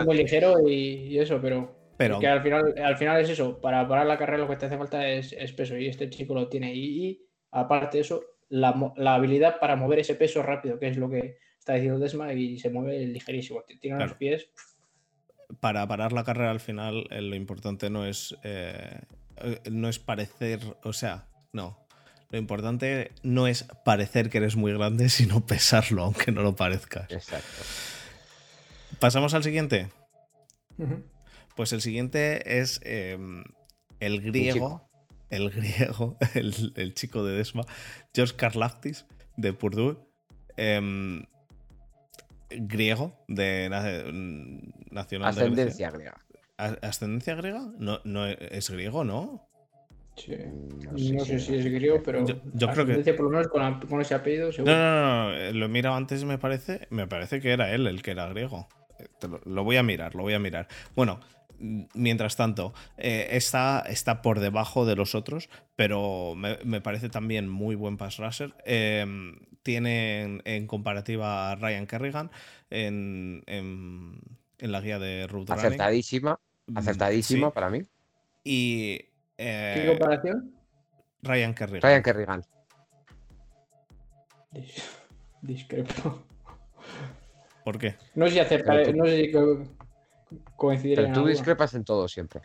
muy ligero y, eso, pero, pero... Que al final, al final es eso. Para parar la carrera lo que te hace falta es, peso y este chico lo tiene. Y, aparte de eso, la, habilidad para mover ese peso rápido, que es lo que está diciendo Desma, y se mueve ligerísimo. Tiene los pies. Para parar la carrera al final, eh, lo importante no es, eh, eh, no es parecer, o sea, no, lo importante no es parecer que eres muy grande, sino pesarlo, aunque no lo parezcas. Exacto. Pasamos al siguiente. Pues el siguiente es em, el griego. El griego, el, chico de Desma, George Karlaftis, de Purdue. Em, griego, de nacional Ascendencia griega. ¿Ascendencia griega? No, no es griego, ¿no? No, sé, si es griego, pero yo, creo que por lo menos con, ese apellido. No, no, no, lo he mirado antes me parece, me parece que era él el que era griego. Lo, voy a mirar, lo voy a mirar. Bueno, mientras tanto, eh, está, está por debajo de los otros, pero me, parece también muy buen pass rusher. Em, tiene en, comparativa a Ryan Kerrigan en, en, la guía de Ruth Acertadísima, mm, acertadísima para mí. Y ¿Qué eh, comparación? Ryan Kerrigan. Ryan Kerrigan. discrepo. ¿Por qué? No sé si aceptaré, no sé si coincidiré. Pero tú discrepas en todo siempre.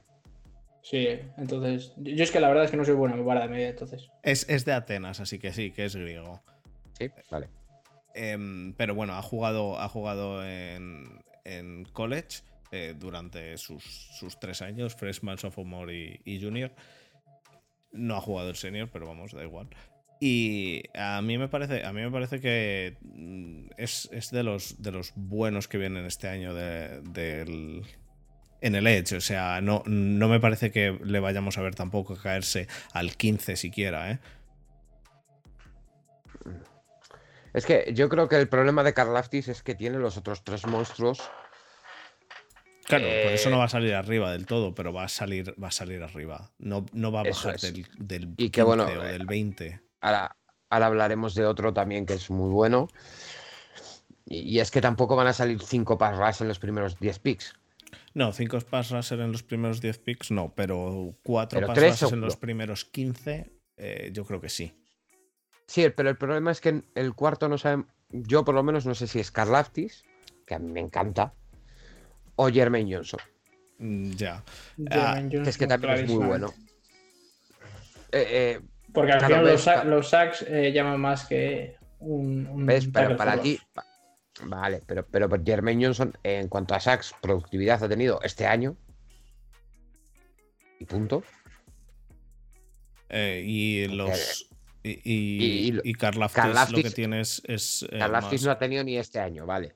Sí, entonces. Yo es que la verdad es que no soy buena en vara de media, entonces. Es, es, de Atenas, así que sí, que es griego. Sí, vale. Em, pero bueno, ha jugado, ha jugado en, en college eh, durante sus, sus, tres años, freshman, sophomore y, y, junior. No ha jugado el senior, pero vamos, da igual. Y a mí me parece, a mí me parece que mm, es, es de, los, de los buenos que vienen este año de, en el Edge. O sea, no, no me parece que le vayamos a ver tampoco caerse al 15 siquiera, ¿eh? Es que yo creo que el problema de Karlaftis es que tiene los otros tres monstruos. Claro, por eso no va a salir arriba del todo, pero va a salir, va a salir arriba. No, no va a bajar del, del, y que, bueno, o del 20. Ahora, ahora hablaremos de otro también que es muy bueno. Y, es que tampoco van a salir cinco pass en los primeros 10 picks. No, 5 pass rushers en los primeros 10 picks no, pero 4 pass rushers en los primeros 15 eh, yo creo que sí. Sí, pero el problema es que el cuarto no sabe, yo por lo menos no sé si es Karlaftis, que a mí me encanta, o Jermaine Johnson. Mm, ya. Ah, es que también es muy bueno. Eh, eh, Porque al final los, sacks llaman más que un. ¿Ves? Pero para ti, Vale, pero, pero Jermaine Johnson, en cuanto a sacks, productividad ha tenido este año. Y punto. Eh, y los. Y, y, y, lo que tienes es. Eh, no ha tenido ni este año, vale.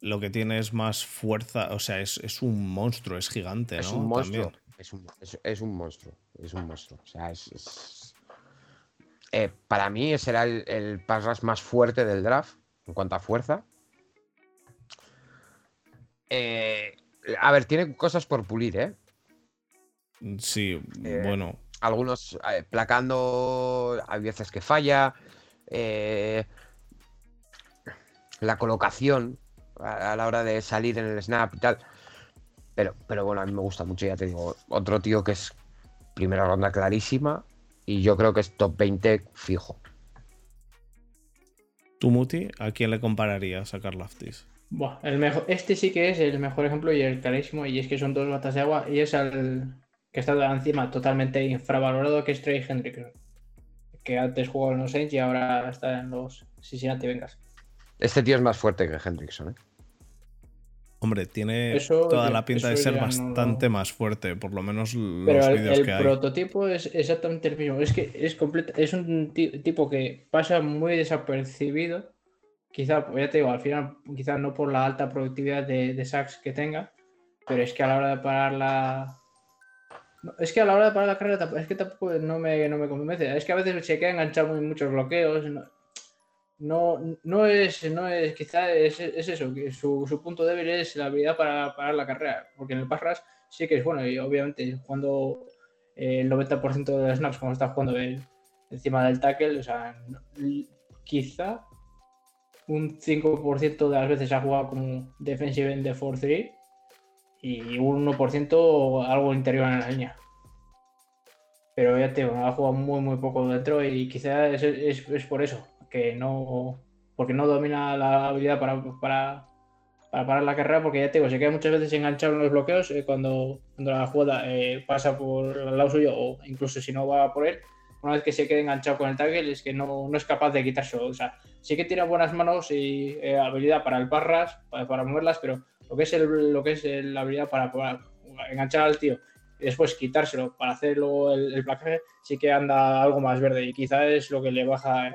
Lo que tiene es más fuerza, o sea, es, es un monstruo, es gigante, es. Un monstruo. Es un, es, un, monstruo. Es un monstruo. O sea, es. Eh, para mí será el, el pass más fuerte del draft en cuanto a fuerza. Eh, a ver, tiene cosas por pulir, ¿eh? Sí, eh, bueno. Algunos eh, placando, hay veces que falla. la colocación a, la hora de salir en el snap y tal. Pero, pero bueno, a mí me gusta mucho, ya te digo. Otro tío que es primera ronda clarísima y yo creo que es top 20 fijo. ¿Tú, Muti, a quién le compararías a Karlaftis? el mejor, este sí que es el mejor ejemplo y el clarísimo, y es que son dos batas de agua, y es el que está encima totalmente infravalorado, que es Trey Hendrickson, que antes jugó en los Saints y ahora está en los Cincinnati vengas Este tío es más fuerte que Hendrickson, ¿eh? Hombre, tiene toda la pinta de ser bastante más fuerte, por lo menos los Pero el, que hay. El prototipo es exactamente el mismo. Es que es completo, es un tipo que pasa muy desapercibido quizá, pues ya te digo, al final, quizás no por la alta productividad de, de sacks que tenga, pero es que a la hora de parar la. es que a la hora de parar la carrera, es que tampoco no me, no me convence. Es que a veces se queda enganchado en muchos bloqueos. No, no, es, no es, quizá es, eso, que su, su, punto débil es la habilidad para parar la carrera, porque en el pass sí que es bueno, y obviamente cuando eh, el 90% de los snaps, como está jugando encima del tackle, o sea, quizá un 5% de las veces ha jugado como defensive end de 4-3 y un 1% algo interior en la línea. Pero ya te digo, ha jugado muy muy poco dentro y quizás es, es, por eso, que no porque no domina la habilidad para, para, para, parar la carrera, porque ya te digo, se queda muchas veces enganchado en los bloqueos eh, cuando, cuando, la jugada eh, pasa por el lado suyo o incluso si no va por él, una vez que se quede enganchado con el tackle es que no, no es capaz de quitárselo. O sea, sí que tiene buenas manos y eh, habilidad para el parras, para, moverlas, pero lo que es, el, lo que es la habilidad para, enganchar al tío y después quitárselo para hacer luego el, el placaje, sí que anda algo más verde y quizás es lo que le baja el,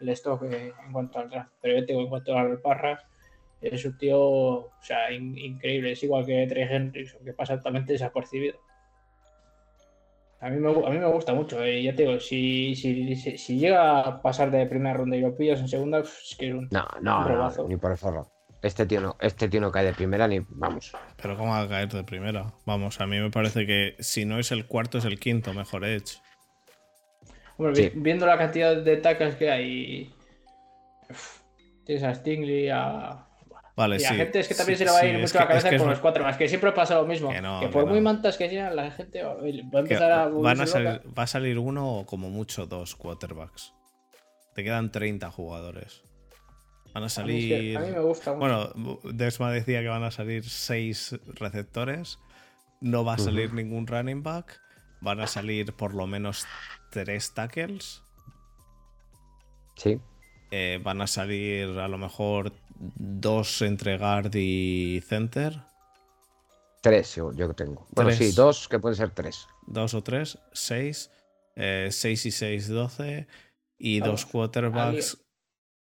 stock eh, en cuanto al draft. Pero yo tengo en cuanto al parras, es un tío o sea, increíble, es igual que Trey Henry, que pasa totalmente desapercibido. A mí, me, a mí me gusta mucho, eh, ya te digo, si, si, si, llega a pasar de primera ronda y lo pillas en segunda, es que es un. No, no, ni por el forro. Este tío, no, este tío no cae de primera ni. Vamos. Pero ¿cómo va a caer de primera? Vamos, a mí me parece que si no es el cuarto, es el quinto mejor Edge. Bueno, viendo la cantidad de tacas que hay. tienes a Stingley, a Vale, y la gente es que también se le va a ir mucho la cabeza con los cuatro más, que siempre pasa lo mismo. Que, por muy mantas que sean, la gente va a empezar a. Van a salir, va a salir uno o como mucho dos quarterbacks. Te quedan 30 jugadores. Van a salir. A mí, me gusta Bueno, Desma decía que van a salir seis receptores. No va a salir ningún running back. Van a salir por lo menos tres tackles. Sí. Eh, van a salir a lo mejor dos entre guard y center. Tres, yo, yo tengo. Bueno, sí, dos, que pueden ser tres. Dos o tres, seis. Eh, seis y seis, doce. Y dos quarterbacks,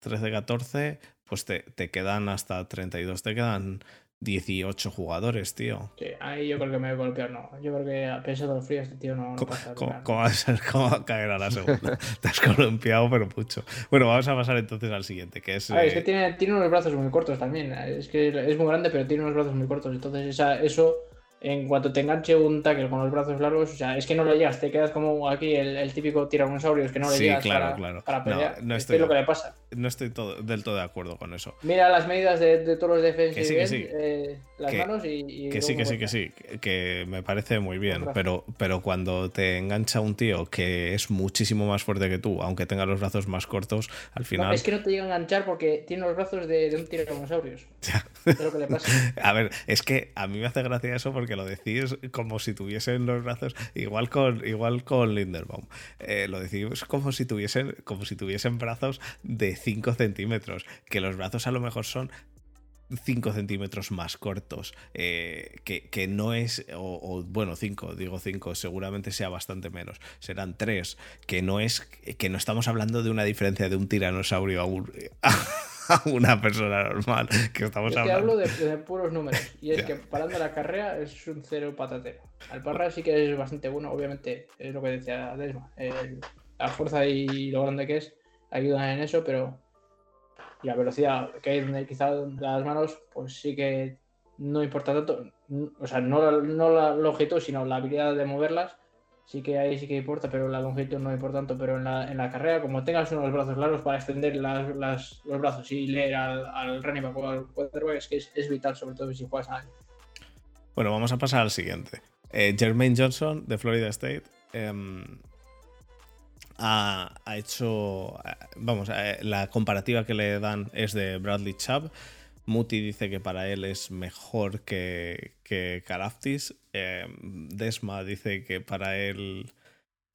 13-14. Pues te, te quedan hasta 32. Te quedan 18 jugadores, tío. Sí, ahí yo creo que me voy a golpear, no. Yo creo que a pesar de los fríos, este tío no, ¿Cómo, pasa. ¿cómo, va a ser, ¿Cómo va a caer a la segunda? Te has columpiado, pero mucho. Bueno, vamos a pasar entonces al siguiente, que es. A ver, es que tiene, tiene unos brazos muy cortos también. Es que es muy grande, pero tiene unos brazos muy cortos. Entonces, esa, eso en cuanto te enganche un tackle con los brazos largos, o sea, es que no le llegas, te quedas como aquí el, el típico tiranosaurio, es que no le llegas claro, para, claro. para pelear. No, no estoy, es lo que le pasa. No estoy todo, del todo de acuerdo con eso. Mira las medidas de, de todos los sí, sí. eh, las que, manos y, y que sí, que sí, que sí, que me parece muy bien, pero, pero cuando te engancha un tío que es muchísimo más fuerte que tú, aunque tenga los brazos más cortos, al final... No, es que no te llega a enganchar porque tiene los brazos de, de un tiranosaurio. es lo que le pasa. a ver, es que a mí me hace gracia eso porque lo decís como si tuviesen los brazos, igual con, igual con Linderbaum, eh, lo decimos como si tuviesen, como si tuviesen brazos de 5 centímetros, que los brazos a lo mejor son 5 centímetros más cortos, eh, que, que, no es, bueno, 5, digo 5, seguramente sea bastante menos, serán 3, que no es, que no estamos hablando de una diferencia de un tiranosaurio a, un, a una persona normal, que estamos hablando. hablo de, de, puros números, y es que parando la carrera es un cero patatero. Al parra sí que es bastante bueno, obviamente, es lo que decía Desma, el, la fuerza y lo grande que es ayudan en eso, pero y la velocidad que hay donde quizá las manos, pues sí que no importa tanto. O sea, no, no la longitud, sino la habilidad de moverlas. Sí que ahí sí que importa, pero la longitud no importa tanto. Pero en la, en la carrera, como tengas unos brazos largos para extender las, las, los brazos y leer al, al running back o al quarterback, es que es, es, vital, sobre todo si juegas a. Bueno, vamos a pasar al siguiente. Eh, Jermaine Johnson, de Florida State. Eh, ha, ha, hecho, vamos, la comparativa que le dan es de Bradley Chubb. Muti dice que para él es mejor que, que. Eh, Desma dice que para él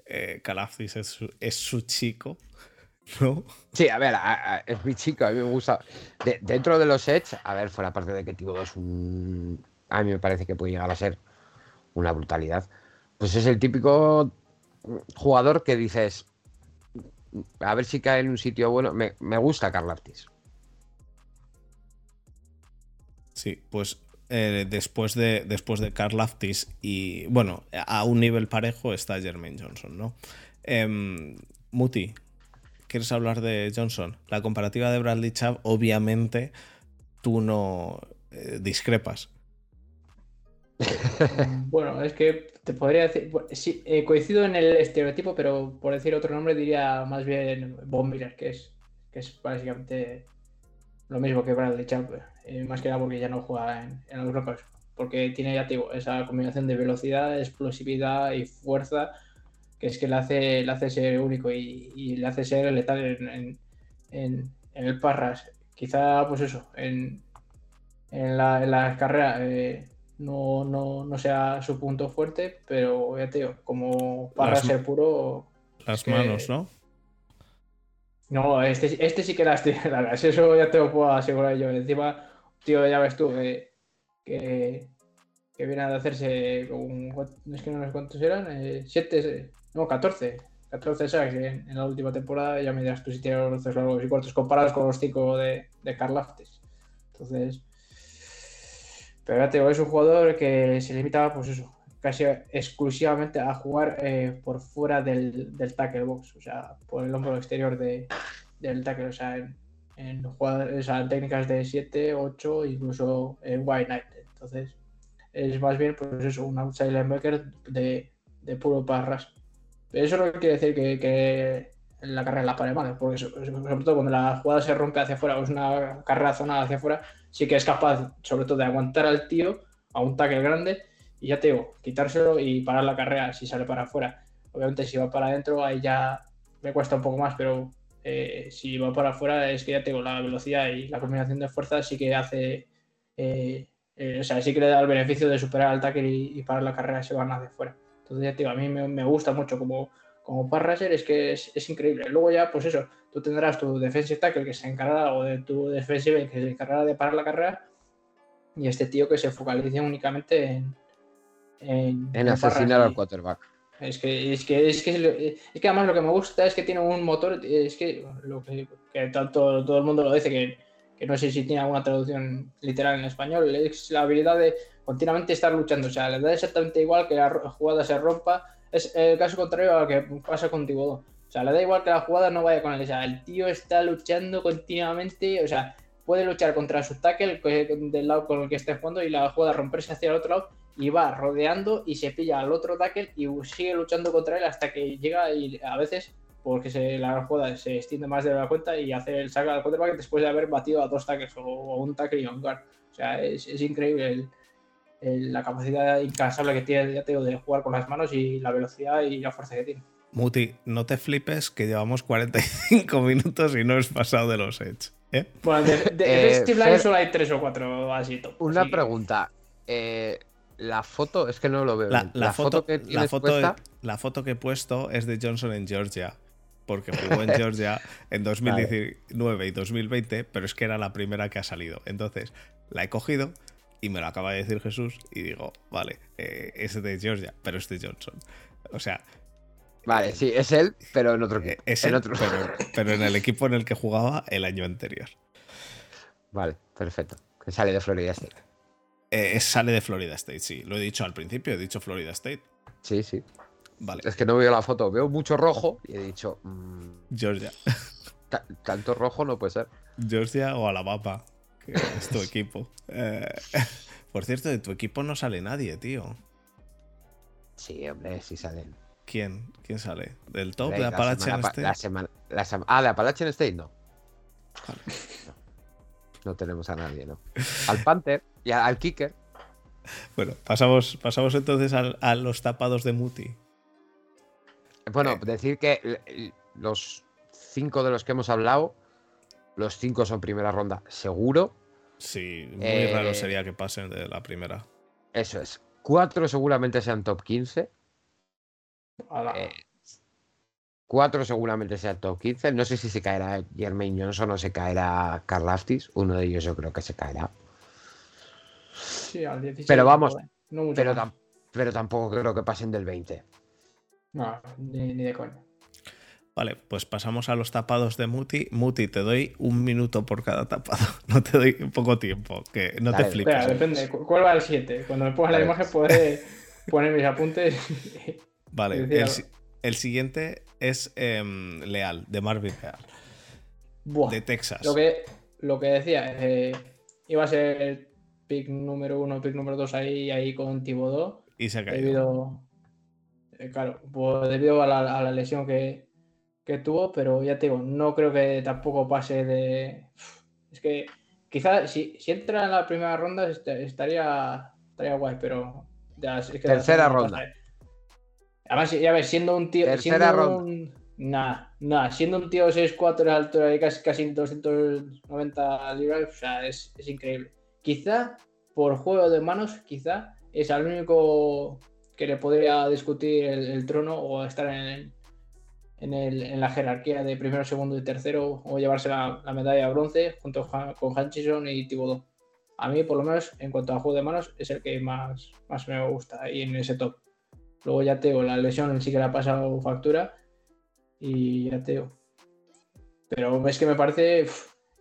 eh, Karaftis es, su, chico. ¿No? Sí, a ver, es mi chico, a mí me gusta. De, dentro de los Edge, a ver, fuera parte de que Tibo es un. A mí me parece que puede llegar a ser una brutalidad. Pues es el típico jugador que dices, a ver si cae en un sitio bueno. Me, me gusta Carl Artis. Sí, pues eh, después de después de Aftis y bueno, a un nivel parejo está Jermaine Johnson, ¿no? Eh, Muti, ¿quieres hablar de Johnson? La comparativa de Bradley Chubb, obviamente tú no eh, discrepas. bueno, es que te podría decir, sí, eh, coincido en el estereotipo, pero por decir otro nombre diría más bien Von que es, que es básicamente lo mismo que Bradley Chubb, eh, más que nada porque ya no juega en, en los Broncos, porque tiene ya digo, esa combinación de velocidad, explosividad y fuerza que es que le hace, le hace ser único y, y le hace ser letal en, en, en, en, el Parras. Quizá, pues eso, en, en, la, en la carrera eh, no, no, no, sea su punto fuerte, pero ya te digo, como Parras ser puro. Las que, manos, ¿no? No, este, este sí que las tiene eso ya te lo puedo asegurar yo. Encima, tío, ya ves tú que, que, viene a hacerse un, es que no sé cuántos eran, eh, siete, no, 14, 14 sacks en, en, la última temporada, ya me dirás tú si tiene los brazos largos y cortos comparados con los 5 de, de Karl Aftis. Entonces, pero ya te digo, es un jugador que se limita, pues eso, casi exclusivamente a jugar eh, por fuera del, del, tackle box, o sea, por el hombro exterior de, del tackle, o sea, en, en, jugadores, o en técnicas de 7, 8, incluso en wide night. Entonces, es más bien, pues eso, un outside linebacker de, de puro parras. Eso no quiere decir que, que la carrera la pare mal, porque sobre todo cuando la jugada se rompe hacia afuera o es una carrera zonada hacia afuera, sí que es capaz, sobre todo, de aguantar al tío a un tackle grande y ya te digo, quitárselo y parar la carrera si sale para afuera. Obviamente, si va para adentro, ahí ya me cuesta un poco más, pero eh, si va para afuera, es que ya tengo la velocidad y la combinación de fuerzas sí que hace. Eh, o sea, sí que le da el beneficio de superar al tackle y, parar la carrera si van hacia afuera. Entonces, ya te digo, a mí me, gusta mucho como, como pass es que es, increíble. Luego ya, pues eso, tú tendrás tu defensive tackle que se encargará o de tu defensive que se encargará de parar la carrera y este tío que se focaliza únicamente en, en, asesinar al quarterback. Es que, es que, es que, es que además lo que me gusta es que tiene un motor, es que lo que, tanto todo el mundo lo dice, que, que, no sé si tiene alguna traducción literal en español, es la habilidad de continuamente estar luchando. O sea, le da exactamente igual que la jugada se rompa. Es el caso contrario a lo que pasa con Tibodó. O sea, le da igual que la jugada no vaya con él. O sea, el tío está luchando continuamente. O sea, puede luchar contra su tackle del lado con el que esté jugando y la jugada romperse hacia el otro lado y va rodeando y se pilla al otro tackle y sigue luchando contra él hasta que llega y a veces porque se, la jugada se extiende más de la cuenta y hace el saca al quarterback después de haber batido a dos tackles o, un tackle y un guard. O sea, es, increíble la capacidad incansable que tiene ya tengo, de jugar con las manos y la velocidad y la fuerza que tiene. Muti, no te flipes que llevamos 45 minutos y no es pasado de los Edge. ¿eh? Bueno, de, de, eh, solo hay tres o cuatro así. Una pregunta. Eh, la foto, es que no lo veo. La, foto, que la foto, la foto que he puesto es de Johnson en Georgia. Porque jugó en Georgia en 2019 y 2020, pero es que era la primera que ha salido. Entonces, la he cogido y me lo acaba de decir Jesús y digo, vale, eh, es de Georgia, pero es de Johnson. O sea... Vale, sí, es él, pero en otro equipo. Es otro. pero en el equipo en el que jugaba el año anterior. Vale, perfecto. Que sale de Florida State. Eh, sale de Florida State, sí. Lo he dicho al principio, he dicho Florida State. Sí, sí. Vale. Es que no veo la foto, veo mucho rojo y he dicho. Mm, Georgia. Tanto rojo no puede ser. Georgia o Alabama, que es tu equipo. Eh, por cierto, de tu equipo no sale nadie, tío. Sí, hombre, sí salen. ¿Quién? ¿Quién sale? ¿Del top de Appalachian State? ah, de Appalachian State no. no. Tenemos a nadie, ¿no? Al Panther y al kicker. Bueno, pasamos, pasamos entonces a, los tapados de Muti. Bueno, eh. decir que los cinco de los que hemos hablado, los cinco son primera ronda, seguro. Sí, muy raro eh, sería que pasen de la primera. Eso es. Cuatro seguramente sean top 15. Eh, cuatro seguramente sean top 15. No sé si se caerá Jermaine Johnson o se caerá Carl Aftis. Uno de ellos yo creo que se caerá. Pero vamos, pero, tampoco creo que pasen del 20. No, ni, de coña. Vale, pues pasamos a los tapados de Muti. Muti, te doy un minuto por cada tapado. No te doy poco tiempo, que no te flipes. depende. ¿Cuál va el 7? Cuando me pongas la imagen podré poner mis apuntes. Vale, el, siguiente es em, Leal, de Marvin Leal. de Texas. Lo que, lo que decía, eh, iba a ser pick número uno, pick número dos ahí, ahí con Tibodó. Y se ha caído. Debido, eh, claro, pues debido a la, lesión que, tuvo, pero ya te digo, no creo que tampoco pase de. Es que quizás si, si entra en la primera ronda estaría, estaría guay, pero. Tercera ronda. Además, ya ves, siendo un tío. Tercera ronda. Nada, nada, siendo un tío 6'4 de altura y casi, casi 290 libras, o sea, es, es increíble. Quizá por juego de manos, quizá es el único que le podría discutir el, trono o estar en, en, la jerarquía de primero, segundo y tercero o llevarse la, medalla de bronce junto con Hutchison y Thibodeau. A mí, por lo menos, en cuanto a juego de manos, es el que más, más me gusta ahí en ese top. Luego ya tengo la lesión sí que le ha pasado factura y ya tengo. Pero es que me parece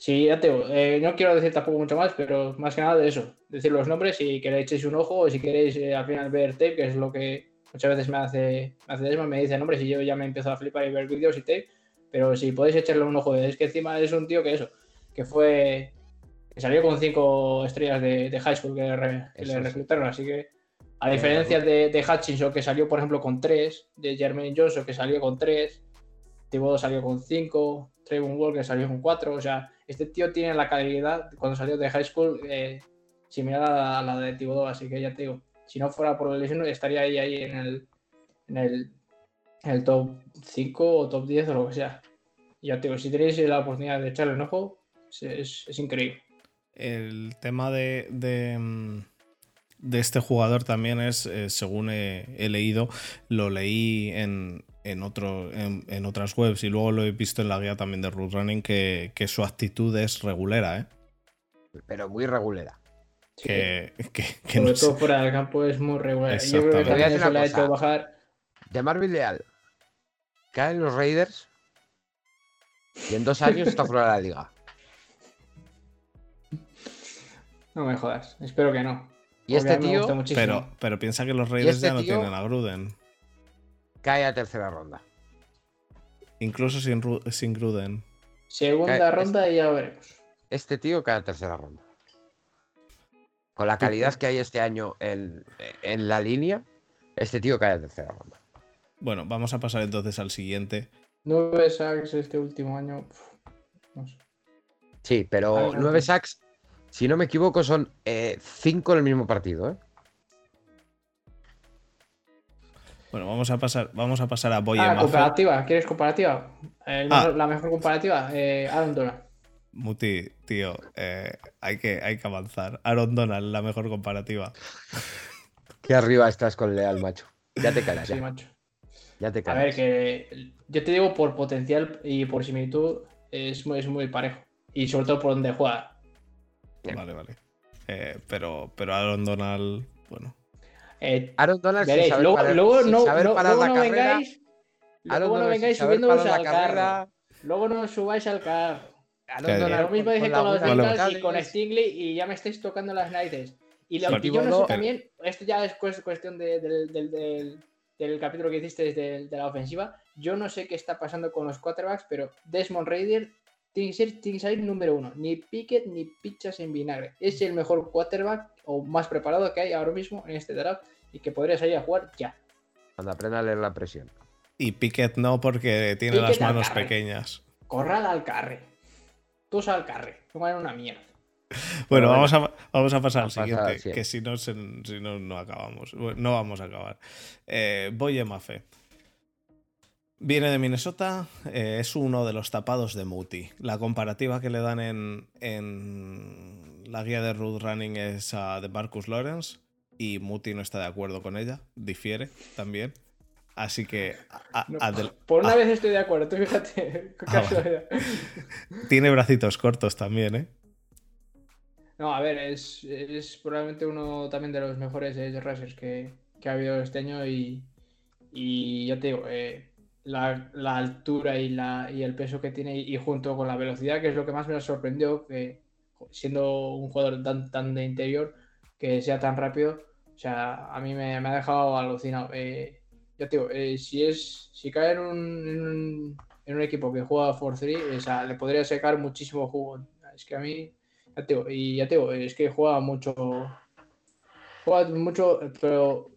Sí, ya te eh, no quiero decir tampoco mucho más, pero más que nada de eso. Decir los nombres y que le echéis un ojo o si queréis eh, al final ver tape, que es lo que muchas veces me hace, me hace me dice nombres y yo ya me empiezo a flipar y ver vídeos y tape. Pero si podéis echarle un ojo, es que encima es un tío que eso, que fue. que salió con cinco estrellas de, high school que, le reclutaron, así que. A diferencia de, de, Hutchinson, que salió, por ejemplo, con tres, de Jermaine Johnson, que salió con tres, Thibodeau salió con cinco, Trayvon Walker salió con cuatro, o sea, este tío tiene la calidad cuando salió de high school eh, similar a la, de Thibodeau, así que ya te digo, si no fuera por la lesión estaría ahí, ahí en el, en el, top 5 o top 10 o lo que sea. ya te digo, si tenéis la oportunidad de echarle un ojo, es, es increíble. El tema de, de, mm, de este jugador también es, eh, según he, he, leído, lo leí en, en, otro, en, en, otras webs y luego lo he visto en la guía también de Root Running, que, que su actitud es regulera, ¿eh? Pero muy regulera. Que, que, que Sobre no todo sé. fuera del campo es muy regular. Yo creo que también eso le ha hecho bajar. De Marvel Leal. Caen los Raiders. Y en dos años está fuera de la liga. No me jodas, espero que no. Y este tío muchísimo. Pero, pero piensa que los Raiders este ya no tío- tienen a Gruden. cae a tercera ronda. Incluso sin, sin Gruden. Segunda Cae- ronda y ya veremos. Este tío cae a tercera ronda. Con la calidad que hay este año en, en la línea, este tío cae a tercera ronda. Bueno, vamos a pasar entonces al siguiente. Nueve sacks este último año. uf, no sé. Sí, pero nueve sacks, si no me equivoco, son eh, cinco en el mismo partido. ¿eh? Bueno, vamos a pasar, vamos a pasar a Boye ah, comparativa. ¿Quieres comparativa? El Ah. La mejor comparativa. Eh, Aaron Donald. Muti, tío, eh, hay, que, hay que avanzar. Aaron Donald, la mejor comparativa. Qué arriba estás con Leal, macho. Ya te callas, Sí, ya, macho. ya te A callas. ver, que yo te digo por potencial y por similitud es muy, es muy parejo. Y sobre todo por donde juega. Vale, vale. Eh, pero, pero Aaron Donald, bueno. Eh, Aaron Donald sin veréis, saber luego, parar- luego sin no, saber no- luego la no carrera, vengáis. Aaron Luego no Donald sin vengáis subiéndoos al carro. Luego no subáis al carro. Aaron Que- Donald Lo mismo dije con los Bengals y con Stingley y ya me estáis tocando las narices. Y lo que yo no sé también, esto ya es cues- cuestión de- del, del- del- del capítulo que hiciste de, de la ofensiva, yo no sé qué está pasando con los quarterbacks, pero Desmond Raider tiene que ser, tiene que salir número uno. Ni Pickett ni pichas en vinagre. Es el mejor quarterback o más preparado que hay ahora mismo en este draft y que podría salir a jugar ya. Cuando aprenda a leer la presión. Y Pickett no, porque tiene Pickett las manos pequeñas. Corral al carre. Tú al carre. No una mierda. Bueno, bueno, vamos, a, vamos a pasar al vamos a siguiente, que si no, se- si no, no acabamos. No vamos a acabar. Eh, Boye Mafe. Viene de Minnesota, eh, es uno de los tapados de Muti. La comparativa que le dan en, en la guía de Road Running es a de Marcus Lawrence y Muti no está de acuerdo con ella, difiere también. Así que a- No, adel- por una vez estoy de acuerdo, tú fíjate. Ah, vale. tiene bracitos cortos también, ¿eh? No, a ver, es, es probablemente uno también de los mejores edge rushers que, que ha habido este año y, y ya te digo, eh, la, altura y, la, y el peso que tiene y junto con la velocidad, que es lo que más me sorprendió, que siendo un jugador tan, tan de interior, que sea tan rápido, o sea, a mí me, ha dejado alucinado. Eh, te digo, eh, si es si cae en un, en un, equipo que juega 4-3, o sea, le podría sacar muchísimo jugo. Es que a mí, y ya te digo, es que juega mucho, juega mucho, pero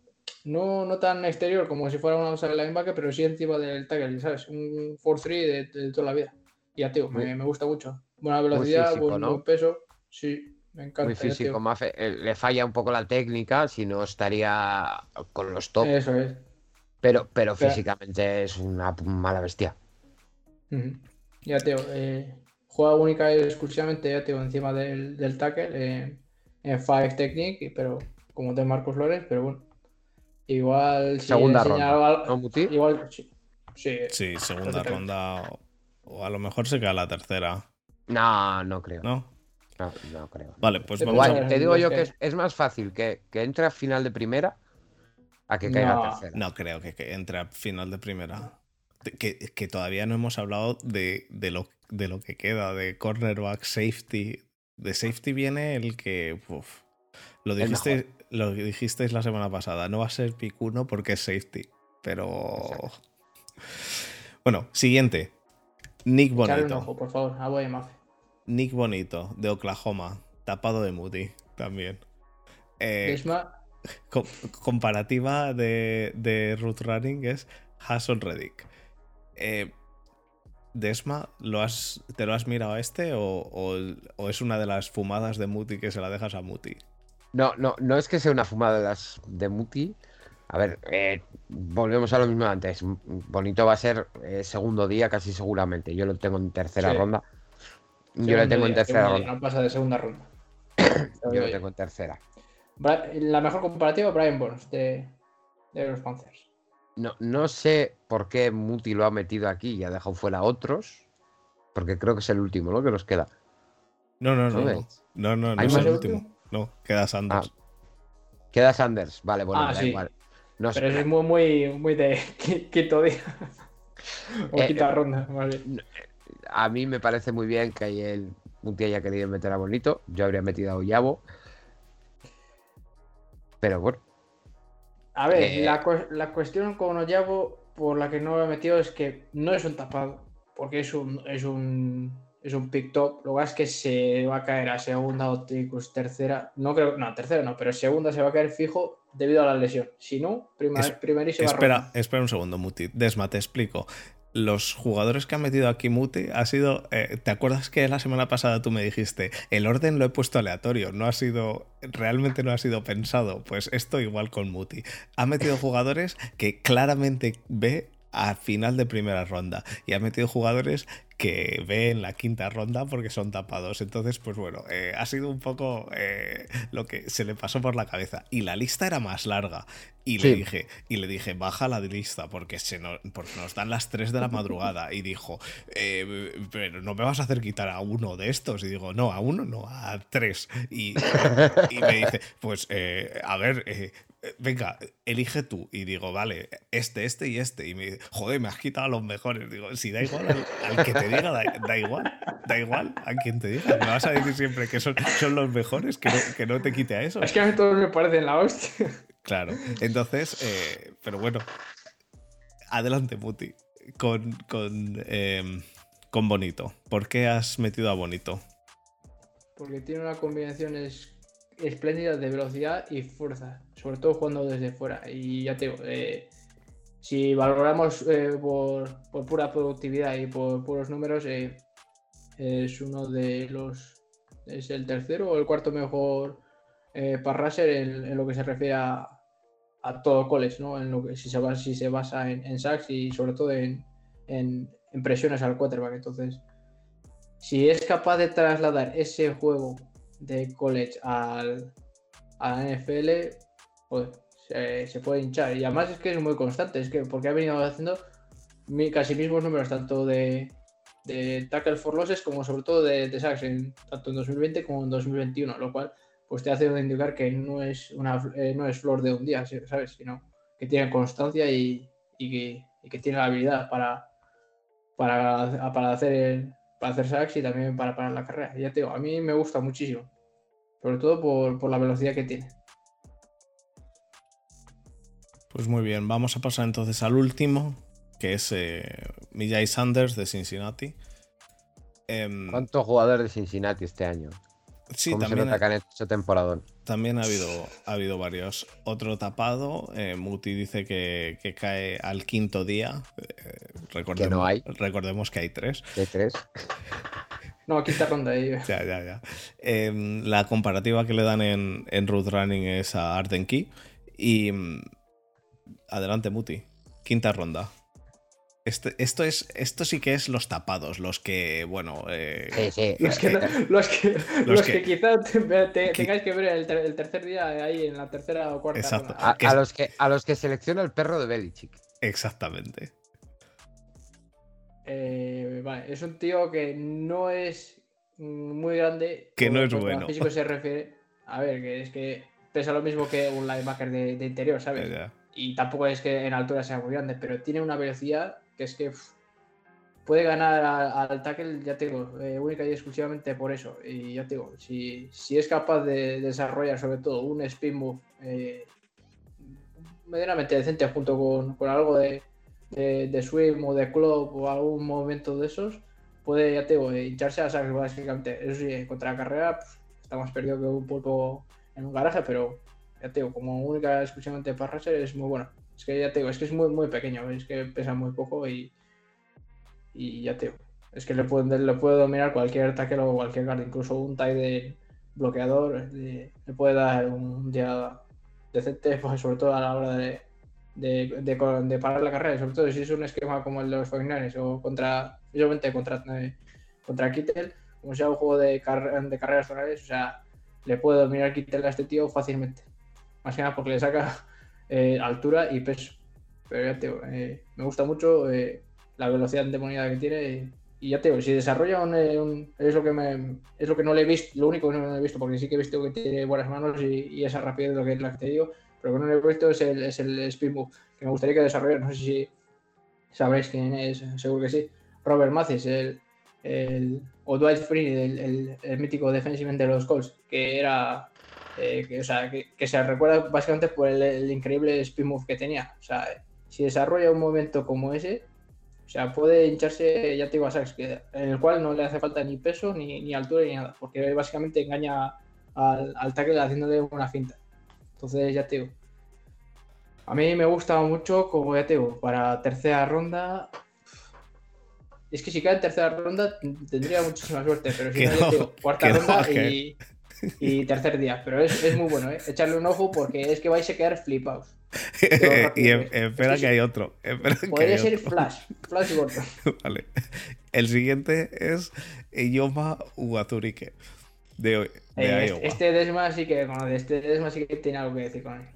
no, no tan exterior como si fuera una outside linebacker, pero sí encima del tackle, ¿sabes? Un 4-3 de, de toda la vida. Y digo, me, me gusta mucho. Buena velocidad, físico, buen, ¿no? buen peso, sí, me encanta. Muy físico. Mafe. Eh, Le falla un poco la técnica, si no estaría con los top. Eso es. Pero, pero físicamente es una mala bestia. Ya te digo, eh, juega única y exclusivamente, ya te digo, encima del, del tackle, eh, en Five Technique, pero como de Marcos Flores, pero bueno. Igual si Segunda ronda, algo- ¿no, Muti? Igual sí. Sí, Sí, segunda ronda o, a lo mejor se queda la tercera, No, no creo. No, ¿no? no creo. Vale, pues vamos Igual, a... Te digo yo que- es, es más fácil que, que entre a final de primera a que caiga No. a tercera. No creo que, que entre a final de primera. Que, que todavía no hemos hablado de, de lo, de lo que queda, de cornerback, safety. De safety viene el que... uf, lo, El dijiste, lo dijisteis la semana pasada. No va a ser pick uno porque es safety. Pero... Exacto. Bueno, siguiente. Nick un Bonito. ojo, por favor, a Mafe. Nick Bonito, de Oklahoma. Tapado de Moody también. Eh, co- comparativa de, de Root Running es Hasson Reddick. Eh, Desma, ¿lo has, ¿te lo has mirado a este o, o- o es una de las fumadas de Muti que se la dejas a Muti? No, no, no es que sea una fumada de las de Muti, A ver, eh, volvemos a lo mismo antes. Bonito va a ser eh, segundo día casi seguramente. Yo lo tengo en tercera ronda. Yo lo tengo en tercera ronda. No pasa de segunda ronda. Yo lo tengo en tercera. La mejor comparativa, Brian Burns de, los Panthers. No, no sé por qué Muti lo ha metido aquí y ha dejado fuera a otros. Porque creo que es el último, ¿no? Que nos queda. No, no, no. No, no, no, es el último. No, queda Sanders. Ah, queda Sanders, vale, bueno, ah, da igual. Pero es muy, muy, muy de quinto día. o eh, quinta ronda, vale. A mí me parece muy bien que hay el Muti haya querido meter a Bonito. Yo habría metido a Oyabo. Pero bueno. A ver, eh, la, cuestión con Oyabo por la que no lo he metido es que no es un tapado. Porque es un, es un, es un pick top. Lo que es que se va a caer a segunda o tercera. No creo, no, tercera no, pero segunda se va a caer fijo debido a la lesión. Si no, primer, primerísima Espera, espera un segundo, Muti. Desma, te explico los jugadores que han metido aquí Muti ha sido. Eh, ¿Te acuerdas que la semana pasada tú me dijiste, el orden lo he puesto aleatorio, no ha sido. Realmente no ha sido pensado? Pues esto igual con Muti. Ha metido jugadores que claramente ve a final de primera ronda y ha metido jugadores que ve en la quinta ronda porque son tapados. Entonces, pues bueno, eh, ha sido un poco eh, lo que se le pasó por la cabeza. Y la lista era más larga. Y le dije, y le dije, baja la lista porque, se nos, porque nos dan las 3 de la madrugada. Y dijo, eh, pero no me vas a hacer quitar a uno de estos. Y digo, no, a uno no, a tres. Y, y me dice, pues, a ver, venga, elige tú. Y digo, vale, este, este y este. Y me dice, joder, me has quitado a los mejores. Digo, si da igual al, que te diga, da, igual, da igual a quien te diga. Me vas a decir siempre que son, son los mejores, que no, que no te quite a eso. Es que a mí todos me parecen la hostia. Claro, entonces, eh, pero bueno, adelante, Muti, con, con, em, con Bonito. ¿Por qué has metido a Bonito? Porque tiene una combinación espléndida de velocidad y fuerza, sobre todo jugando desde fuera. Y ya te digo, eh, si valoramos eh, por, pura productividad y por puros números, eh, es uno de los. Es el tercero o el cuarto mejor para en, en, lo que se refiere a, todo college, ¿no? En lo que si se basa, si se basa en, sacks y sobre todo en, en, presiones al quarterback. Entonces, si es capaz de trasladar ese juego de college al, a NFL, pues se, puede hinchar. Y además es que es muy constante, es que porque ha venido haciendo casi mismos números, tanto de, de tackle for losses como sobre todo de, de sacks, en, tanto en 2020 como en 2021, lo cual pues te hace indicar que no es, una, eh, no es flor de un día, ¿sabes? Sino que tiene constancia y, y, que, tiene la habilidad para, para, para hacer para hacer sacks y también para parar la carrera. Ya te digo, a mí me gusta muchísimo. Sobre todo por, por la velocidad que tiene. Pues muy bien, vamos a pasar entonces al último, que es eh, Mijay Sanders de Cincinnati. Em, ¿Cuántos jugadores de Cincinnati este año? Sí, también, se? También ha habido, ha habido varios. Otro tapado, eh, Muti dice que, cae al quinto día. Eh, recordemos, que no hay. Recordemos que hay tres. Hay tres. No, quinta ronda ahí. Ya, ya, ya. Em, la comparativa que le dan en, en Root Running es a Arden Key. Y Adelante, Muti. Quinta ronda. Este, esto, es, esto sí que es los tapados, los que, bueno. Eh, sí, sí. Los que, los que, los que, quizá tengáis que ver el, tercer día ahí en la tercera o cuarta. Exacto. A, los que, a los que selecciona el perro de Belichick. Exactamente. Eh, vale, es un tío que no es muy grande. Que no es bueno. físico se refiere. A ver, que es que pesa lo mismo que un linebacker de, interior, ¿sabes? y tampoco es que en altura sea muy grande, pero tiene una velocidad que es que puede ganar al, tackle, ya tengo, eh, única y exclusivamente por eso. Y ya tengo, si, si es capaz de, desarrollar sobre todo un spin move eh, medianamente decente junto con, algo de, de, swim o de club o algún movimiento de esos, puede, ya tengo, hincharse a sacks básicamente. Eso sí, contra la carrera pues, está más perdido que un pulpo en un garaje, pero ya te digo, como única exclusivamente para Racer es muy bueno. Es que ya te digo, es que es muy, muy pequeño, es que pesa muy poco y, y ya te digo. Es que le puede, le puede dominar cualquier tackle o cualquier guard, incluso un tie de bloqueador, le, puede dar un día decente, pues, sobre todo a la hora de, de, parar la carrera, sobre todo si es un esquema como el de los Fognares o contra, obviamente contra, eh, contra Kittel, como sea un juego de, de carreras zonales, o sea, le puedo dominar Kittel a este tío fácilmente. Más que nada porque le saca eh, altura y peso. Pero ya te eh, me gusta mucho la velocidad endemoniada que tiene. Y ya te digo, si desarrolla un, es lo que me, es lo que no le he visto, lo único que no he visto, porque sí que he visto que tiene buenas manos y, y esa rapidez lo que es la que te digo, pero que no he visto es el, es el Speed Move, que me gustaría que desarrollara. No sé si sabréis quién es, seguro que sí. Robert Mathis, el, el, o Dwight Freeney, el, el, mítico defensive de los Colts, que era. Eh, que, o sea, que, se recuerda básicamente por el, increíble speed move que tenía. O sea, si desarrolla un momento como ese, o sea, puede hincharse, ya te digo, a Sachs, en el cual no le hace falta ni peso, ni, ni altura, ni nada, porque básicamente engaña al, al tackle haciéndole una finta. Entonces, ya te digo. A mí me gusta mucho, como ya te digo, para tercera ronda. Es que si cae en tercera ronda tendría muchísima suerte, pero si no, ya te digo, cuarta ronda y, y, tercer día. Pero es, es, muy bueno, ¿eh? Echarle un ojo porque es que vais a quedar flipados. y espera que, hay otro. podría ser Flash. Flash Gordon. Vale. El siguiente es Iyoma Uazurike. De, eh, este, Desma sí que Este Desma sí que tiene algo que decir con él.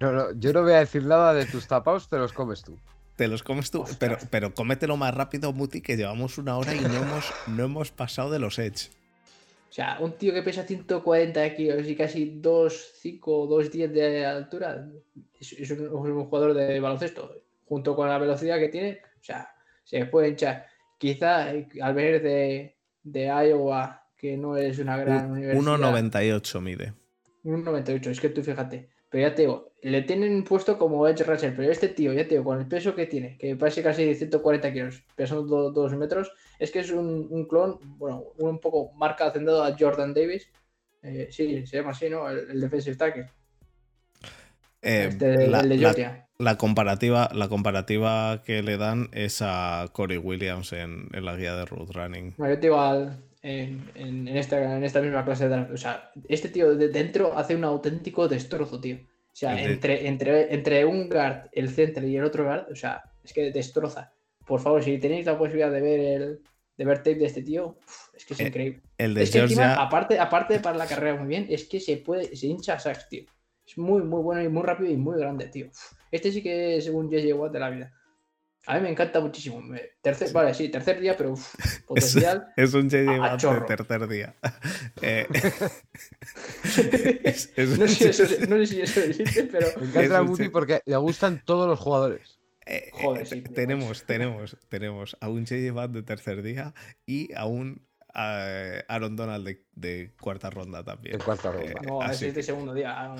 No, no, yo no voy a decir nada de tus tapados, te los comes tú. Te los comes tú, pero, pero cómetelo más rápido, Muti, que llevamos una hora y no hemos, no hemos pasado de los Edge. Sea, un tío que pesa 140 kilos y casi 2,5 o 2,10 de altura es, un, jugador de baloncesto. Junto con la velocidad que tiene, o sea, se puede hinchar. Quizá eh, al venir de, de Iowa que no es una gran universidad. 1,98 mide. 1,98, es que tú fíjate. Pero ya te digo, le tienen puesto como Edge Rusher, pero este tío, ya te digo, con el peso que tiene, que parece casi 140 kilos, pesando 2 metros, es que es un, clon, bueno, un poco marca hacendado a Jordan Davis. Eh, sí, se llama así, ¿no? El, defensive tackle. Eh, este, la, el de Georgia. La, comparativa, la comparativa que le dan es a Corey Williams en, la guía de Road Running. yo te digo al, en, esta, en esta misma clase de O sea, este tío de dentro hace un auténtico destrozo, tío. O sea, entre, entre, entre un guard, el centro y el otro guard, o sea, es que destroza. Por favor, si tenéis la posibilidad de ver el de ver tape de este tío, es que es eh, increíble. El de es que encima, aparte, aparte para la carrera muy bien, es que se puede, se hincha a Sax, tío. Es muy, muy bueno y muy rápido y muy grande, tío. Este sí que es un JJ Watt de la vida. A mí me encanta muchísimo. Tercer, vale, sí, tercer día, pero potencial. Es, un JJ Watt de tercer día. Eh, no, sé si eso, existe, pero. Me encanta Muti porque le gustan todos los jugadores. Eh, Joder, sí, tenemos, tenemos, tenemos a un JJ Watt de tercer día y a un Aaron Donald de, cuarta ronda también. De cuarta ronda. Eh, no, ese es de segundo día.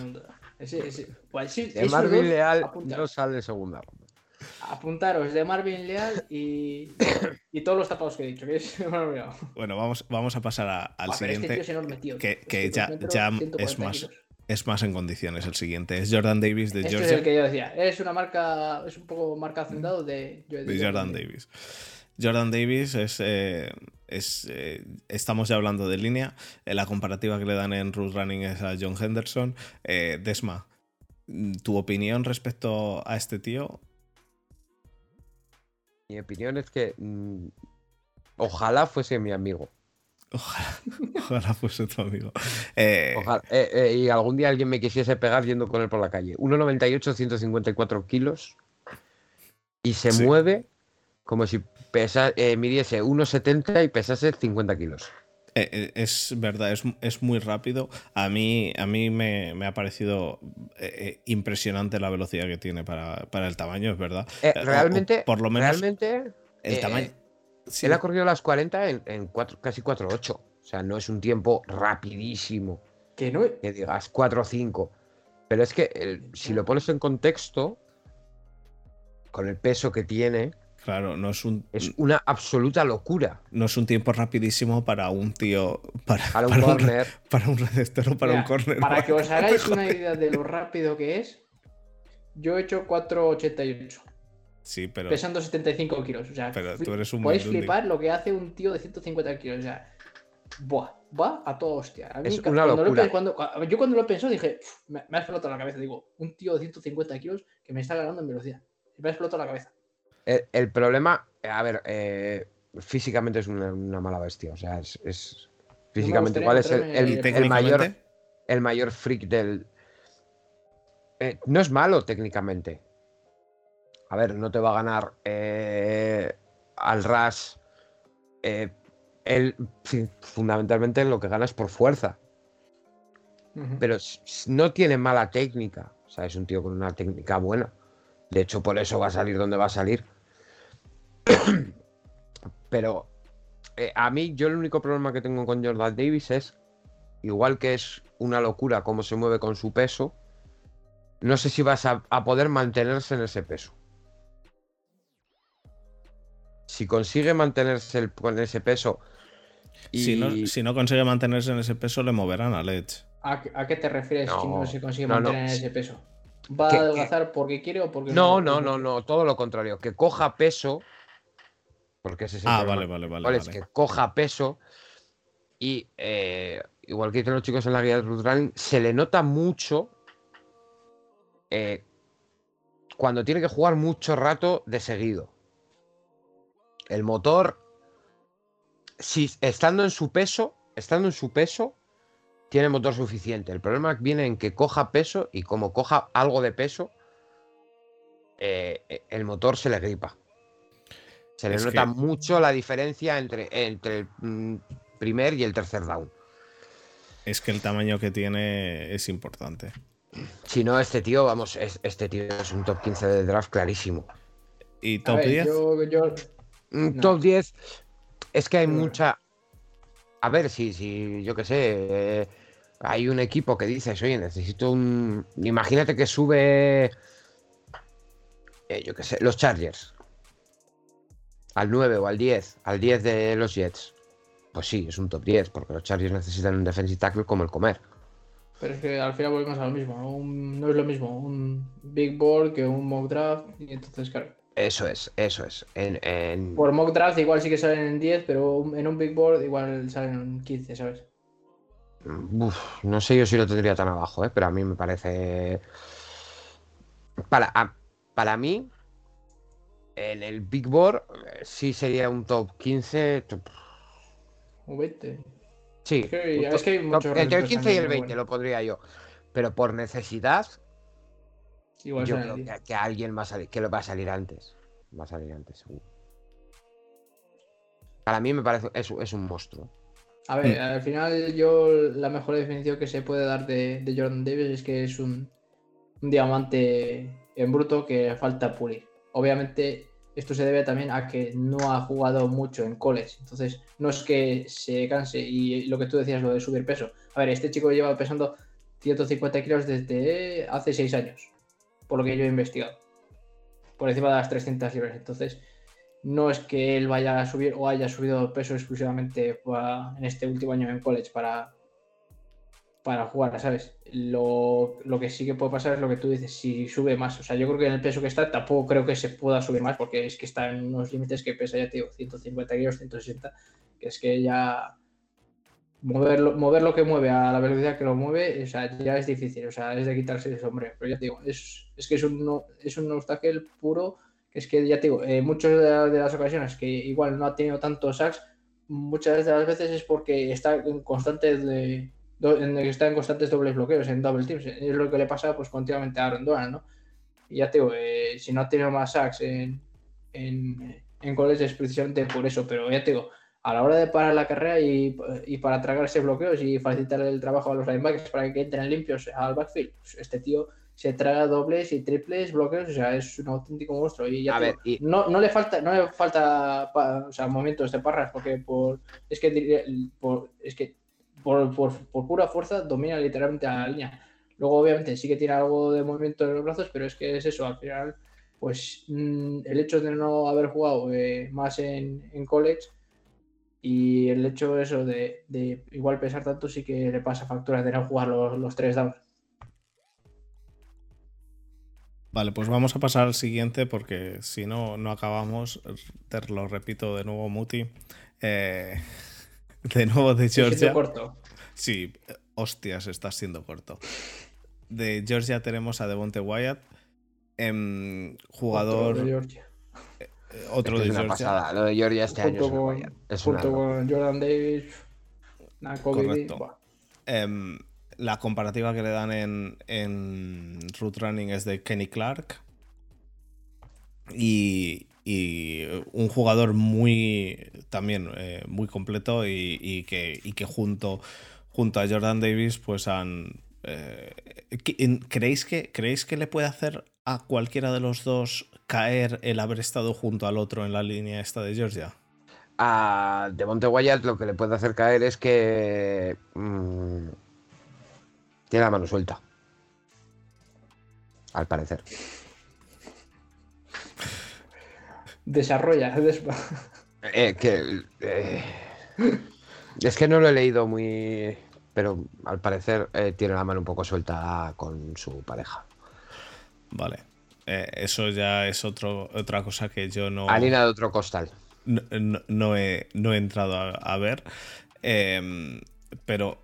Ese, ese. Pues, sí, de Marvin Leal no sale de segunda ronda apuntaros de Marvin Leal y, y todos los tapados que he dicho. Que es, bueno, vamos, vamos a pasar al este siguiente. que, que ya, ya es más. Es más en condiciones el siguiente. Es Jordan Davis de este Georgia. es el que yo decía. Es una marca, es un poco marca hacendado de, de, Jordan Davis. Jordan Davis es, eh, es eh, estamos ya hablando de línea. Eh, la comparativa que le dan en Root Running es a John Henderson. Desma, ¿tu opinión respecto a este tío? Mi opinión es que mm, ojalá fuese mi amigo. Ojalá, fuese tu amigo. Eh, eh, eh, y algún día alguien me quisiese pegar yendo con él por la calle. 1,98, 154 kilos. Y se mueve como si pesa, midiese 1,70 y pesase 50 kilos. es verdad, es, muy rápido. A mí, a mí me, ha parecido impresionante la velocidad que tiene para, el tamaño, es verdad. realmente, por lo menos realmente, el tamaño. Él ha corrido las 40 en, en casi 4.8. O sea, no es un tiempo rapidísimo. Que no. Que digas 4.5. Pero es que si lo pones en contexto, con el peso que tiene. Claro, no es un. Es una absoluta locura. No es un tiempo rapidísimo para un tío. Para, para un corner. para un receptor o para un corner. Para que os hagáis una idea de lo rápido que es, yo he hecho 4.88. Sí, pero. Pesando 75 kilos. O sea, pero tú eres un podéis flipar lo que hace un tío de 150 kilos. O sea, buah, va a toda hostia. es una locura. cuando, yo cuando lo pensó dije, me, ha explotado la cabeza. Digo, un tío de 150 kilos que me está ganando en velocidad. Me ha explotado la cabeza. El, problema, a ver, eh, físicamente es una, mala bestia. O sea, es. físicamente, ¿cuál es el, mayor, el mayor freak del. Eh, no es malo técnicamente. A ver, no te va a ganar eh, al Ras. él, fundamentalmente lo que gana es por fuerza. Pero no tiene mala técnica. O sea, es un tío con una técnica buena. De hecho, por eso va a salir donde va a salir. Pero eh, a mí, yo el único problema que tengo con Jordan Davis es, igual que es una locura cómo se mueve con su peso, no sé si vas a, poder mantenerse en ese peso. Si consigue mantenerse con ese peso. Y... Si, no, consigue mantenerse en ese peso, le moverán a Edge. ¿A, qué te refieres si no se consigue mantener en ese peso? ¿Va a adelgazar porque quiere o porque no? No, no, no, no, todo lo contrario. Que coja peso porque ese es ah, vale, vale, vale, Es que coja peso y eh, igual que dicen los chicos en la guía de Running, se le nota mucho eh, cuando tiene que jugar mucho rato de seguido. El motor, si estando en su peso, estando en su peso, tiene motor suficiente. El problema viene en que coja peso y como coja algo de peso, eh, el motor se le gripa. Se le nota mucho la diferencia entre, entre el mm, primer y el tercer down. Es que el tamaño que tiene es importante. Si no, este tío, vamos, este tío es un top 15 de draft clarísimo. ¿Y top 10? Mm, top 10 es que hay mucha. A ver, si, si yo qué sé, eh, hay un equipo que dices, oye, necesito un. Imagínate que sube. Eh, yo qué sé, los Chargers al 9 o al 10, al 10 de los Jets, pues sí, es un top 10, porque los Chargers necesitan un defensive tackle como el comer. Pero es que al final volvemos a lo mismo, no, es lo mismo un big board que un mock draft, y entonces, claro. Eso es, eso es. En, Por mock draft igual sí que salen en 10, pero en un big board igual salen en 15, ¿sabes? no sé yo si lo tendría tan abajo, ¿eh? pero a mí me parece... Para, para mí, en el Big Board eh, sí sería un top 15. Un 20. Sí. Es que, entre el 15 y el 20 lo pondría yo. Pero por necesidad. Yo creo que, alguien va a salir, que lo va a salir antes. Va a salir antes, seguro. Para mí me parece. Es, es un monstruo. A ver, al final yo la mejor definición que se puede dar de, Jordan Davis es que es un, un diamante en bruto que falta pulir. Obviamente, esto se debe también a que no ha jugado mucho en college. Entonces, no es que se canse. Y lo que tú decías, lo de subir peso. A ver, este chico lleva pesando 150 kilos desde hace 6 años. Por lo que yo he investigado. Por encima de las 300 libras. Entonces, no es que él vaya a subir o haya subido peso exclusivamente en este último año en college para, para jugar, ¿sabes? Lo, que sí que puede pasar es lo que tú dices, si sube más. O sea, yo creo que en el peso que está tampoco creo que se pueda subir más porque es que está en unos límites que pesa ya, tío, 150 kilos, 160, que es que ya mover, mover lo que mueve a la velocidad que lo mueve, o sea, ya es difícil, o sea, es de quitarse el sombrero. Pero ya te digo, es, que es un, es un obstáculo puro, que es que ya te digo, eh, muchas de, las ocasiones que igual no ha tenido tanto sacks, muchas de las veces es porque está en constante de está en constantes dobles bloqueos, en double teams. Es lo que le pasa pues continuamente a Aaron Donald, ¿no? Y ya te digo, eh, si no ha tenido más sacks en, en, en college es precisamente por eso, pero ya te digo, a la hora de parar la carrera y, y para tragarse bloqueos y facilitar el trabajo a los linebackers para que entren limpios al backfield, pues este tío se traga dobles y triples bloqueos, o sea, es un auténtico monstruo. Y ya no, no le falta, no le falta o sea, momentos de parras, porque por es que por, es que por, pura fuerza domina literalmente a la línea. Luego, obviamente, sí que tiene algo de movimiento en los brazos, pero es que es eso, al final, pues mm, el hecho de no haber jugado eh, más en, college y el hecho eso de, igual pesar tanto sí que le pasa facturas de no jugar los, tres downs. Vale, pues vamos a pasar al siguiente porque si no, no acabamos. Te lo repito de nuevo, Muti. Eh, de nuevo de Georgia. corto. Sí, hostias, está siendo corto. De Georgia tenemos a Devonte Wyatt. Em, jugador. De Georgia. Eh, Otro Es de una Georgia. pasada. Lo de Georgia este año Junto con. Es junto con Jordan Davis. Correcto. Em, la comparativa que le dan en, en Root Running es de Kenny Clark. Y, y un jugador muy también eh, muy completo y, y que, y que junto, junto a Jordan Davis pues han... eh, ¿qué- en- ¿creéis, que, ¿Creéis que le puede hacer a cualquiera de los dos caer el haber estado junto al otro en la línea esta de Georgia? A Devonte Wyatt lo que le puede hacer caer es que mm, tiene la mano suelta. Al parecer. Desarrolla. des- Eh, que, eh, es que no lo he leído muy. Pero al parecer eh, tiene la mano un poco suelta con su pareja. Vale. Eh, eso ya es otro, otra cosa que yo no... Harina de otro costal. no, no- no he, no he entrado a, a ver. Em, pero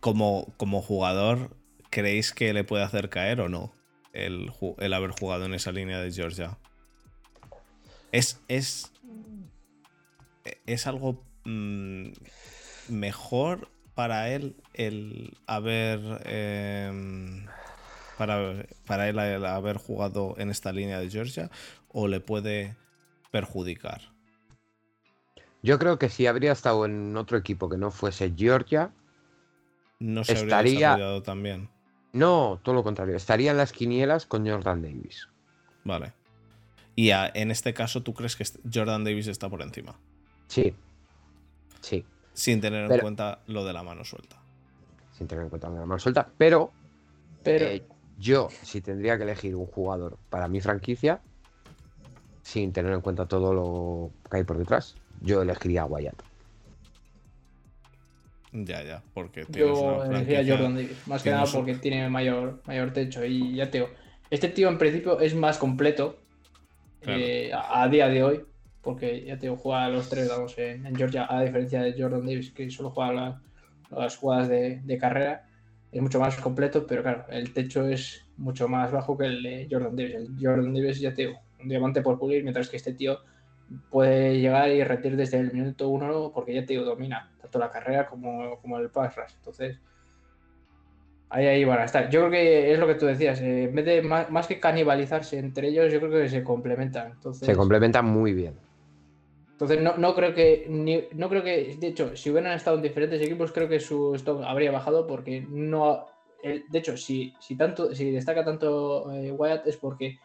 como, como jugador, ¿creéis que le puede hacer caer o no el, el haber jugado en esa línea de Georgia? Es, es, es algo mm, mejor para él el haber em, para, para él el haber jugado en esta línea de Georgia o le puede perjudicar. Yo creo que si habría estado en otro equipo que no fuese Georgia, No se habría Estaría- desarrollado también. no, todo lo contrario. Estaría en las quinielas con Jordan Davis. Vale. Y a- en este caso, ¿tú crees que Jordan Davis está por encima? Sí. Sí. Sin tener en cuenta lo de la mano suelta. Sin tener en cuenta la mano suelta. Pero Pero Eh, yo, si tendría que elegir un jugador para mi franquicia, sin tener en cuenta todo lo que hay por detrás, yo elegiría a Wyatt. Ya, ya. Porque tienes yo una elegiría a Jordan Davis. Más que nada un- porque tiene mayor, mayor techo. Y ya te digo, este tío en principio es más completo Claro. eh, a, a día de hoy. Porque ya te digo, juega a los tres, vamos, en, en Georgia, a diferencia de Jordan Davis, que solo juega la- las jugadas de, de carrera. Es mucho más completo, pero claro, el techo es mucho más bajo que el de Jordan Davis. El Jordan Davis, ya te un diamante por pulir, mientras que este tío puede llegar y retir desde el minuto uno porque ya te domina tanto la carrera como, como el pass rush. Entonces, ahí, ahí van a estar. Yo creo que es lo que tú decías, eh, en vez de más, más que canibalizarse entre ellos, yo creo que se complementan. Entonces, Se complementan muy bien. Entonces no, no creo que ni- no creo que de hecho si hubieran estado en diferentes equipos creo que su stock habría bajado porque no el- de hecho si, si tanto si destaca tanto eh, Wyatt es porque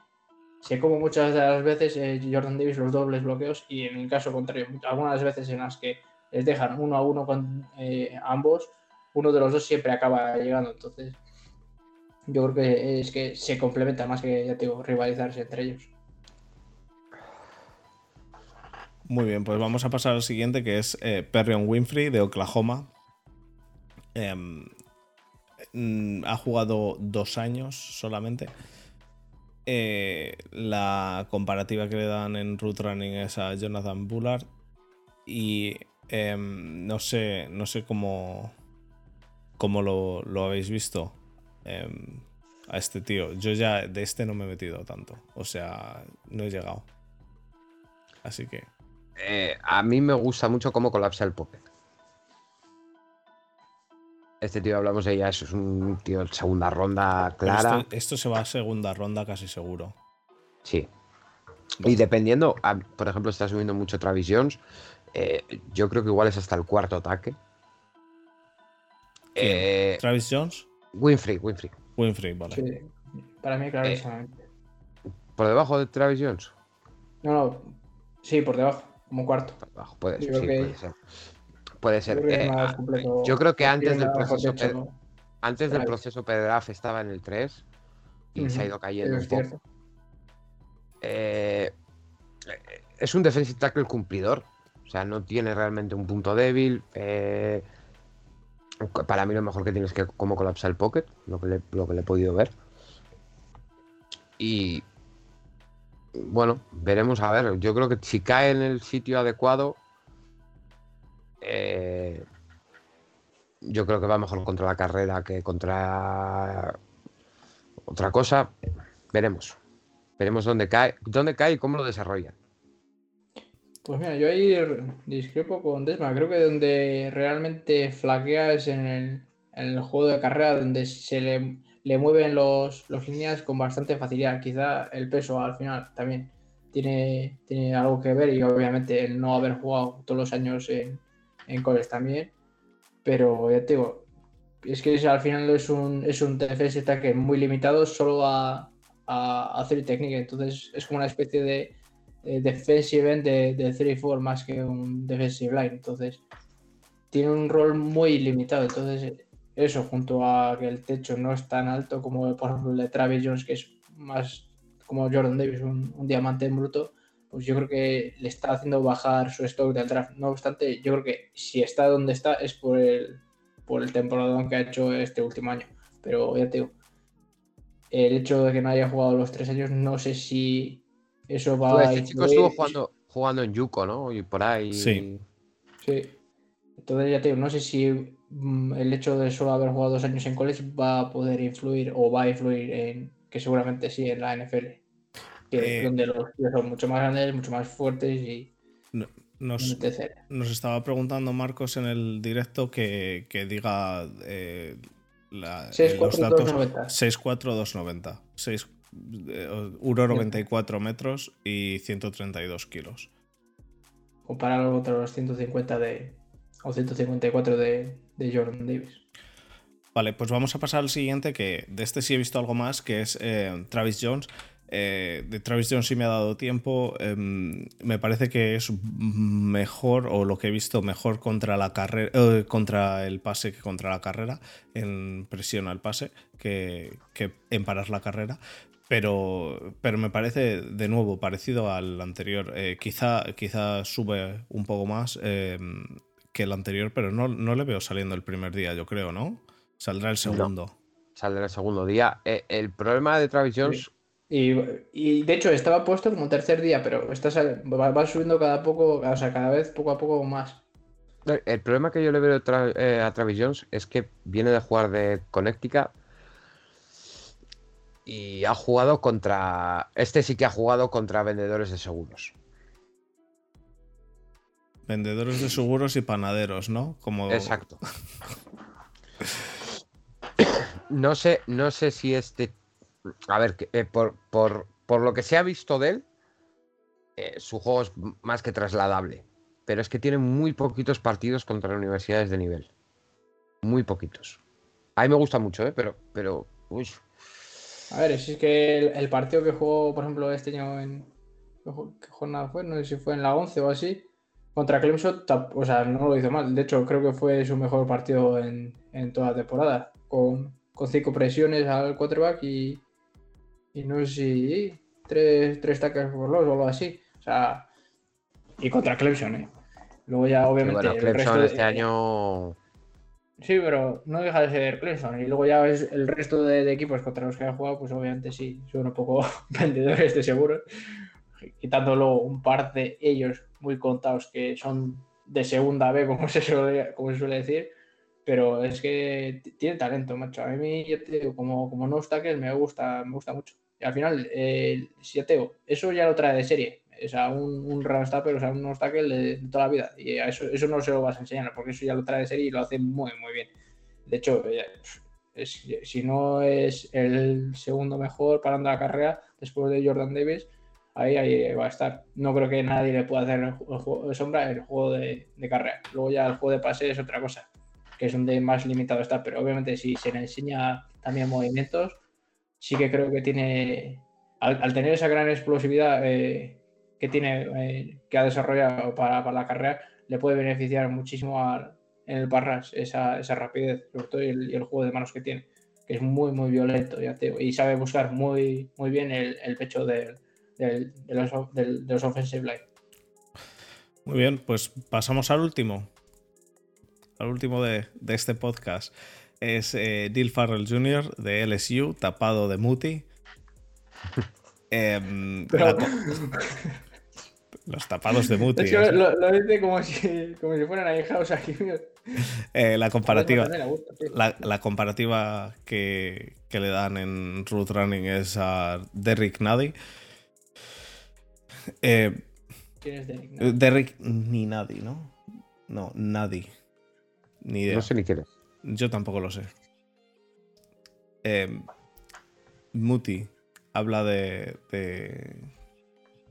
se come muchas de las veces eh, Jordan Davis los dobles bloqueos y en el caso contrario algunas veces en las que les dejan uno a uno con eh, ambos uno de los dos siempre acaba llegando. Entonces yo creo que es que se complementa más que ya digo rivalizarse entre ellos Muy bien, pues vamos a pasar al siguiente, que es eh, Perrion Winfrey de Oklahoma. Em, mm, ha jugado dos años solamente. Eh, la comparativa que le dan en Root Running es a Jonathan Bullard. Y em, no sé, no sé cómo, cómo lo, lo habéis visto em, a este tío. Yo ya de este no me he metido tanto. O sea, no he llegado. Así que. Eh, a mí me gusta mucho cómo colapsa el pocket. Este tío hablamos de ella, es un tío de segunda ronda clara. Esto, esto se va a segunda ronda casi seguro. Sí. Y dependiendo, a- por ejemplo, está subiendo mucho Travis Jones. eh, yo creo que igual es hasta el cuarto ataque. Eh, Travis Jones, Winfrey, Winfrey. Winfrey, vale. Sí, para mí clarísimamente ¿Por debajo de Travis Jones? No, no. Sí, por debajo, como cuarto. Puede, Yo sí, que- puede ser. Puede ser. Yo creo que Eh, es más completo. yo creo que antes del proceso, ¿no? antes del proceso pre-draft estaba en el 3 y se ha ido cayendo un poco. Eh, es un defensive tackle cumplidor. O sea, no tiene realmente un punto débil. eh, para mí lo mejor que tiene es que cómo colapsa el pocket, lo que le, lo que le he podido ver. Y bueno, veremos a ver. Yo creo que si cae en el sitio adecuado, eh, yo creo que va mejor contra la carrera que contra otra cosa. veremos. Veremos dónde cae, dónde cae y cómo lo desarrolla. Pues mira, yo ahí discrepo con Desma. Creo que donde realmente flaquea es en el, en el juego de carrera, donde se le, le mueven los, los, líneas con bastante facilidad. Quizá el peso al final también tiene, tiene algo que ver y obviamente el no haber jugado todos los años en, en college también. Pero ya te digo, es que al final es un, es un defense ataque muy limitado solo a, a, hacer técnica. Entonces es como una especie de, de defensive end de, de 3-4 más que un defensive line. Entonces tiene un rol muy limitado. Entonces eso junto a que el techo no es tan alto como por ejemplo el de Travis Jones, que es más como Jordan Davis, un, un diamante en bruto, pues yo creo que le está haciendo bajar su stock del draft. No obstante, yo creo que si está donde está es por el, por el temporada que ha hecho este último año. Pero ya te digo, el hecho de que no haya jugado los tres años, no sé si eso va pues este chico estuvo jugando, jugando en Yuko, ¿no? Y por ahí. Sí. Sí. Entonces ya te digo, no sé si el hecho de solo haber jugado dos años en college va a poder influir o va a influir en, que seguramente sí, en la NFL. Que, eh, donde los tíos son mucho más grandes, mucho más fuertes y. nos, nos, estaba preguntando Marcos en el directo que, que diga eh, la, 64290. 6, 1,94 metros y 132 kilos. Compararlo contra los 150 de. o 154 de, de Jordan Davis. Vale, pues vamos a pasar al siguiente, que de este sí he visto algo más, que es eh, Travis Jones. Eh, de Travis Jones sí me ha dado tiempo. Eh, me parece que es mejor, o lo que he visto, mejor contra la carrera, eh, contra el pase que contra la carrera, en presión al pase, que, que en parar la carrera. Pero, pero me parece de nuevo parecido al anterior. Quizá, quizá sube un poco más em, que el anterior, pero no, no, le veo saliendo el primer día, yo creo, ¿no? Saldrá el segundo. No, saldrá el segundo día. Eh, el problema de Travis Jones y, y, de hecho estaba puesto como tercer día, pero está, va, va, subiendo cada poco, o sea, cada vez poco a poco más. El problema que yo le veo eh, a Travis Jones es que viene de jugar de Connecticut y ha jugado contra. Este sí que ha jugado contra vendedores de seguros. Vendedores de seguros y panaderos, ¿no? Como... Exacto. no sé, no sé si este a ver, eh, por, por, por, lo que se ha visto de él, eh, su juego es más que trasladable. Pero es que tiene muy poquitos partidos contra universidades de nivel. Muy poquitos. A mí me gusta mucho, ¿eh? Pero, pero, uy. A ver, si es que el, el, partido que jugó, por ejemplo, este año en. ¿Qué jornada fue? No sé si fue en la 11 o así. Contra Clemson, o sea, no lo hizo mal. De hecho, creo que fue su mejor partido en, en toda la temporada. Con, con cinco presiones al quarterback y, y no sé si tres, tres tackles por los o algo así. O sea, y contra Clemson, ¿eh? Luego ya, obviamente. Bueno, Clemson de... este año. Sí, pero no deja de ser Clemson. Y luego ya es el resto de, de, equipos contra los que han jugado, pues obviamente sí, son un poco vendedores de seguros. Quitándolo un par de ellos muy contados que son de segunda B, como se suele, como se suele decir. Pero es que tiene talento, macho. A mí, yo te digo, como, como no tackles, me gusta, me gusta mucho al final, eh, si te eso ya lo trae de serie. O sea, un, un stopper, o sea, un obstáculo de, toda la vida. Y eso, eso no se lo vas a enseñar, porque eso ya lo trae de serie y lo hace muy, muy bien. De hecho, es, si no es el segundo mejor parando la carrera después de Jordan Davis, ahí, ahí va a estar. No creo que nadie le pueda hacer el, juego de sombra el juego de, de, carrera. Luego ya el juego de pase es otra cosa, que es donde más limitado está. Pero obviamente si se le enseña también movimientos, sí que creo que tiene, al, al tener esa gran explosividad eh, que tiene, eh, que ha desarrollado para, para, la carrera, le puede beneficiar muchísimo en el parras esa, esa, rapidez, sobre todo y el, y el, juego de manos que tiene, que es muy, muy violento, ya te, y sabe buscar muy, muy bien el, el pecho del, del, de, los, del, de los offensive line. Muy bien, pues pasamos al último. Al último de, de este podcast es eh, Dill Farrell Jr. de LSU, tapado de Muti. eh, Pero... Los tapados de Muti. Es que lo, lo, dice como si, como si fueran ahijados aquí. Eh, la comparativa. La, comparativa que, le dan en Root Running es a Derrick Nady. Eh, ¿Quién es Derrick? Derrick ni Nady, ¿no? No, Nady. Ni idea. No sé ni quién es. Yo tampoco lo sé. Eh, Muti habla de, de,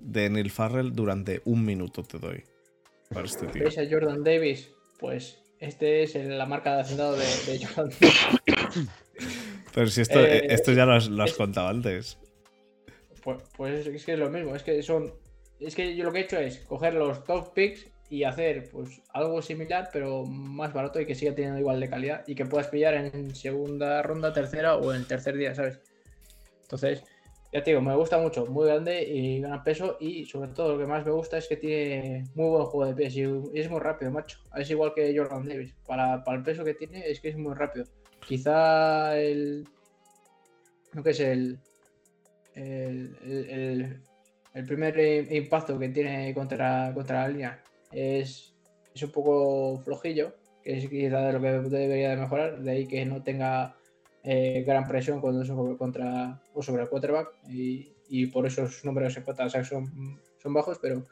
de Neil Farrell durante un minuto, te doy. Para este tío. a Jordan Davis? Pues este es la marca de hacendado de, Jordan Pero si esto, eh, esto ya lo has, contado antes. Pues, pues, es que es lo mismo, es que son. Es que yo lo que he hecho es coger los top picks y hacer pues algo similar, pero más barato y que siga teniendo igual de calidad y que puedas pillar en segunda ronda, tercera o en tercer día, ¿sabes? Entonces, ya te digo, me gusta mucho, muy grande y gana peso y sobre todo lo que más me gusta es que tiene muy buen juego de pies y es muy rápido, macho. Es igual que Jordan Davis. Para, el peso que tiene es que es muy rápido. Quizá el... Lo que es el... El, primer impacto que tiene contra, contra la línea es, es un poco flojillo, que es quizá de lo que debería de mejorar, de ahí que no tenga eh, gran presión cuando es contra o sobre el quarterback y, y por esos números en son, son bajos, pero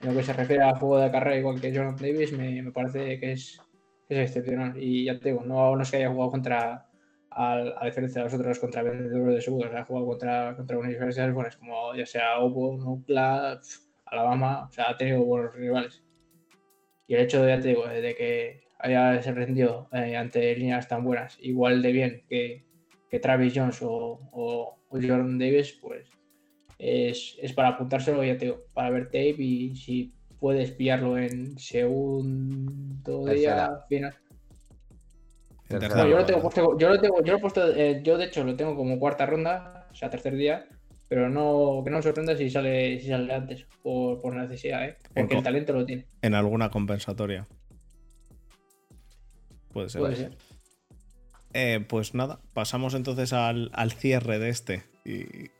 en lo que se refiere al juego de carrera, igual que Jonathan Davis, me, me parece que es, es, excepcional. Y ya te digo, no, no es haya jugado contra, a, diferencia de los otros contra vendedores de seguros, ha jugado contra, contra universidades buenas como ya sea Opo, Nukla, Alabama, o sea, ha tenido buenos rivales. Y el hecho de, ya te digo, de que haya se rendido eh, ante líneas tan buenas, igual de bien que, que Travis Jones o, o, Jordan Davis, pues es, es, para apuntárselo, ya te digo, para ver tape y si puedes pillarlo en segundo día final. Yo lo tengo puesto, yo lo tengo, yo lo he puesto, eh, yo de hecho lo tengo como cuarta ronda, o sea, tercer día, pero no, que no me sorprenda si sale, si sale antes, por, por necesidad, ¿eh? porque el talento lo tiene. En alguna compensatoria. Puede ser. Eh, pues nada, pasamos entonces al, cierre de este y,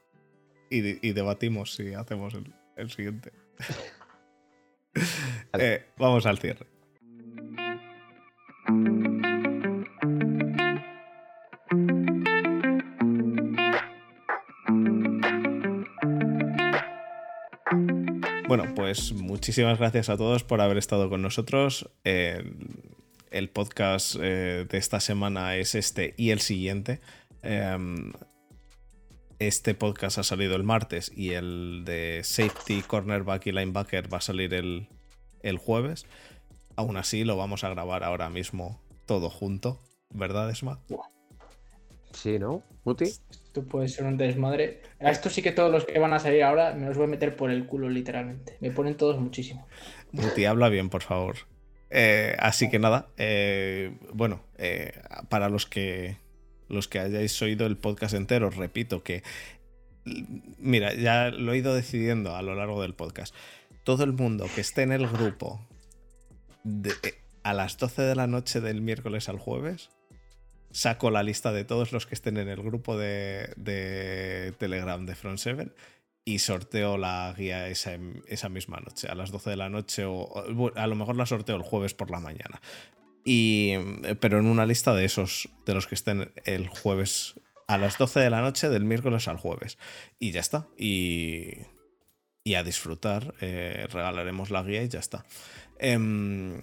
y, debatimos si hacemos el, siguiente. Eh, vamos al cierre. Bueno, pues muchísimas gracias a todos por haber estado con nosotros. Eh, el podcast eh, de esta semana es este y el siguiente. Em, este podcast ha salido el martes y el de safety, cornerback y linebacker va a salir el, jueves. Aún así, lo vamos a grabar ahora mismo todo junto, ¿verdad, Esma? Sí, ¿no? ¿Muti? Puede ser un desmadre. A esto sí que todos los que van a salir ahora me los voy a meter por el culo, literalmente. Me ponen todos muchísimo. Muti, habla bien, por favor. Eh, así que nada, eh, bueno, eh, para los que, los que hayáis oído el podcast entero, repito que, mira, ya lo he ido decidiendo a lo largo del podcast. Todo el mundo que esté en el grupo a las 12 de la noche del miércoles al jueves, saco la lista de todos los que estén en el grupo de, de Telegram de Front 7 y sorteo la guía esa, esa, misma noche, a las 12 de la noche o a lo mejor la sorteo el jueves por la mañana. Y, pero en una lista de esos, de los que estén el jueves a las 12 de la noche del miércoles al jueves. Y ya está. Y, y a disfrutar. Eh, regalaremos la guía y ya está. Em,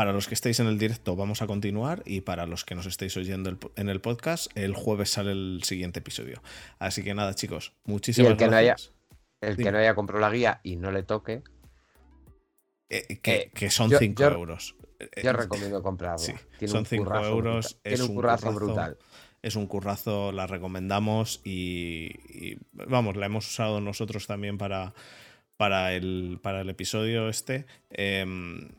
para los que estéis en el directo vamos a continuar y para los que nos estéis oyendo en el podcast, el jueves sale el siguiente episodio. Así que nada chicos, muchísimas gracias. El que no haya comprado la guía y no le toque. Eh, que, eh, son 5 euros. Yo recomiendo comprarlo. Sí, son 5 euros. Es un, currazo, brutal. Es un currazo, la recomendamos y, vamos, la hemos usado nosotros también para, para, el, para el episodio este. Em,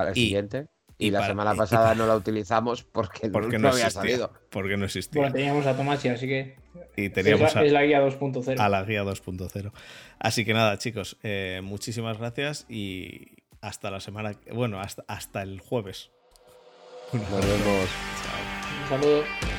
para el siguiente. Y, la semana pasada no la utilizamos porque, no, había salido. Porque no existía. Bueno, teníamos a Tomasi, así que. Y teníamos es la, guía 2.0. A la guía 2.0. Así que nada, chicos, eh, muchísimas gracias y hasta la semana. Bueno, hasta, hasta el jueves. Nos vemos. Un saludo.